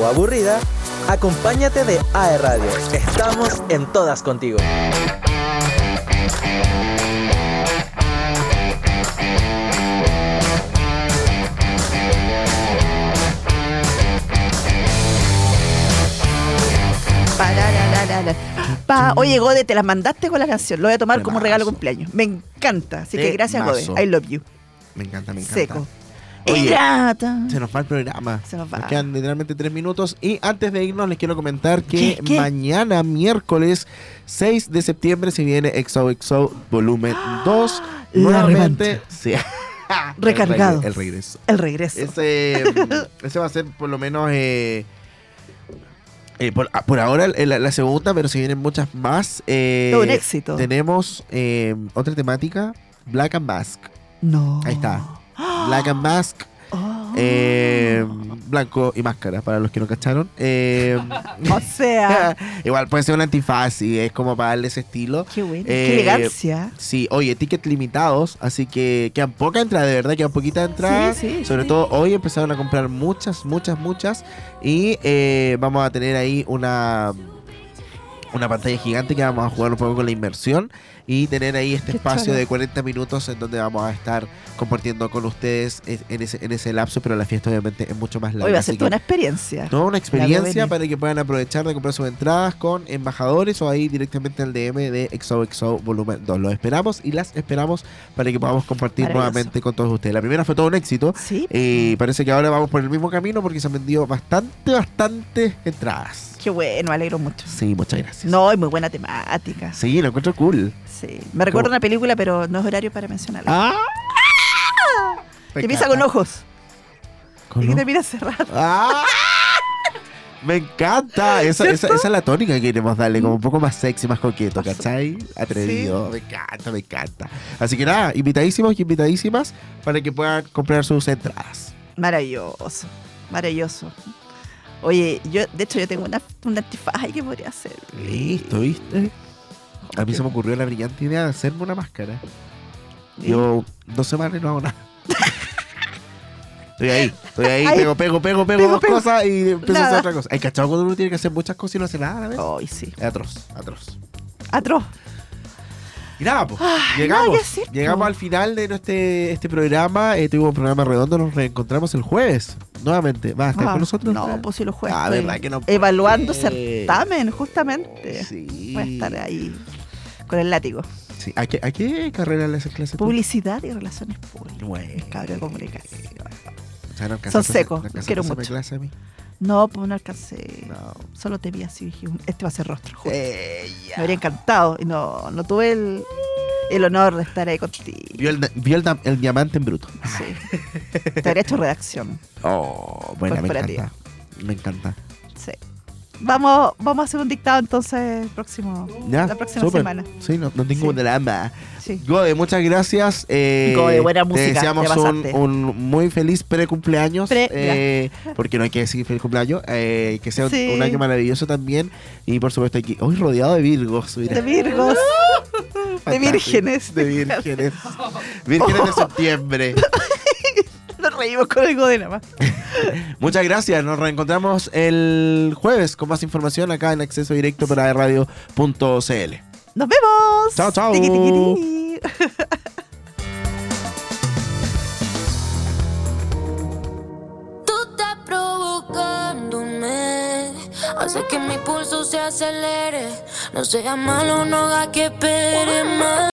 O aburrida, acompáñate de AE Radio. Estamos en todas contigo. Pa- Oye, Gode, te las mandaste con la canción. Lo voy a tomar como regalo de cumpleaños. Me encanta. Así que gracias, Temazo. Gode. I love you. Me encanta, me encanta. Seco. Oye. Se nos va el programa. Se nos va. Nos quedan literalmente tres minutos. Y antes de irnos, les quiero comentar que ¿Qué? ¿Qué? mañana, miércoles 6 de septiembre, se viene XOXO Volumen 2. La Nuevamente. Sí. Recargado. El, regre- el regreso. El regreso. Ese, mm, ese va a ser por lo menos. eh, eh, por, ah, por ahora eh, la, la segunda, pero si vienen muchas más. eh, un éxito. Tenemos otra temática: Black and Mask. No. Ahí está. Black and Mask. Oh. eh, blanco y máscara, para los que no cacharon. Eh, O sea. igual puede ser un antifaz y es como para darle ese estilo. Qué bueno. Eh, Qué elegancia. Sí, oye, tickets limitados, así que quedan pocas entradas, de verdad, quedan poquitas entradas. Sí, sí, Sobre sí. todo hoy empezaron a comprar muchas, muchas, muchas. Y eh, vamos a tener ahí una, una pantalla gigante que vamos a jugar un poco con la inmersión y tener ahí este Qué espacio de 40 minutos en donde vamos a estar compartiendo con ustedes en ese, en ese lapso, pero la fiesta obviamente es mucho más larga. Hoy va a ser toda una experiencia. Toda una experiencia para que puedan aprovechar de comprar sus entradas con embajadores o ahí directamente al DM de XOXO Volumen 2. Los esperamos y las esperamos para que podamos compartir nuevamente con todos ustedes. La primera fue todo un éxito. Sí. Y parece que ahora vamos por el mismo camino porque se han vendido bastante, bastante entradas. Qué bueno, me alegro mucho. Sí, muchas gracias. No, y muy buena temática. Sí, lo encuentro cool. Sí. Me recuerda una película, pero no es horario para mencionarla. ¡Ah! que empieza con ojos. ¿Con y que termina cerrado. ¡Ah! Me encanta. Esa, esa, es la tónica que queremos darle, como un poco más sexy, más coqueto, ¿cachai? Atrevido. Me encanta, me encanta. Así que nada, invitadísimos y invitadísimas para que puedan comprar sus entradas. Maravilloso. Maravilloso. Oye, yo, de hecho, yo tengo una, un antifaz ahí que podría hacer. Listo, ¿viste? A mí se me ocurrió la brillante idea de hacerme una máscara. Yo dos semanas no hago nada. Estoy ahí, estoy ahí, pego, pego, pego, pego, Pego, dos pego. cosas y empiezo a hacer otra cosa. Hay cachado cuando uno tiene que hacer muchas cosas y no hace nada a la vez. Ay, sí. Es atroz, atroz. Atroz. Y nada, pues, Ay, llegamos. nada llegamos al final de este, este programa. Eh, tuvimos un programa redondo, nos reencontramos el jueves. Nuevamente. ¿Vas a estar Ah, con nosotros? No, pues si lo juegas. Ah, verdad que no Evaluando certamen, justamente. Sí. Voy a estar ahí con el látigo. Sí. ¿A, qué, ¿A qué carrera le haces clase tú? Publicidad y relaciones públicas. Bueno. Cabrón de comunicación. O sea, no Son secos, no quiero mucho. clase a mí. No, pues no alcancé. No. Solo te vi así. Dije, "Un- este va a ser rostro. justo". Eh, Me habría encantado. Y no, no tuve el, el honor de estar ahí contigo. Vio el, vio el, diamante en bruto. Sí. Te habría hecho redacción. Oh, buena, me encanta. Me encanta. Sí. Vamos, vamos a hacer un dictado entonces el próximo, Ya, la próxima súper. semana. Sí, no, no tengo drama. Sí. Gode, muchas gracias. Eh, Gode, buena Te música, deseamos te un, pasaste. un muy feliz pre-cumpleaños. Pre- eh, porque no hay que decir feliz cumpleaños. eh, que sea un- Sí. un año maravilloso también. Y por supuesto, aquí, hoy rodeado de Virgos. mira. De Virgos. de vírgenes. De vírgenes. Vírgenes de septiembre. Reímos con el Gode nada más. Muchas gracias. Nos reencontramos el jueves con más información acá en acceso directo para radio.cl. Nos vemos. Chao, chao. Tiqui, tiqui, tiqui. Tú estás provocándome, hace que mi pulso se acelere. No sea malo, no haga que espere más.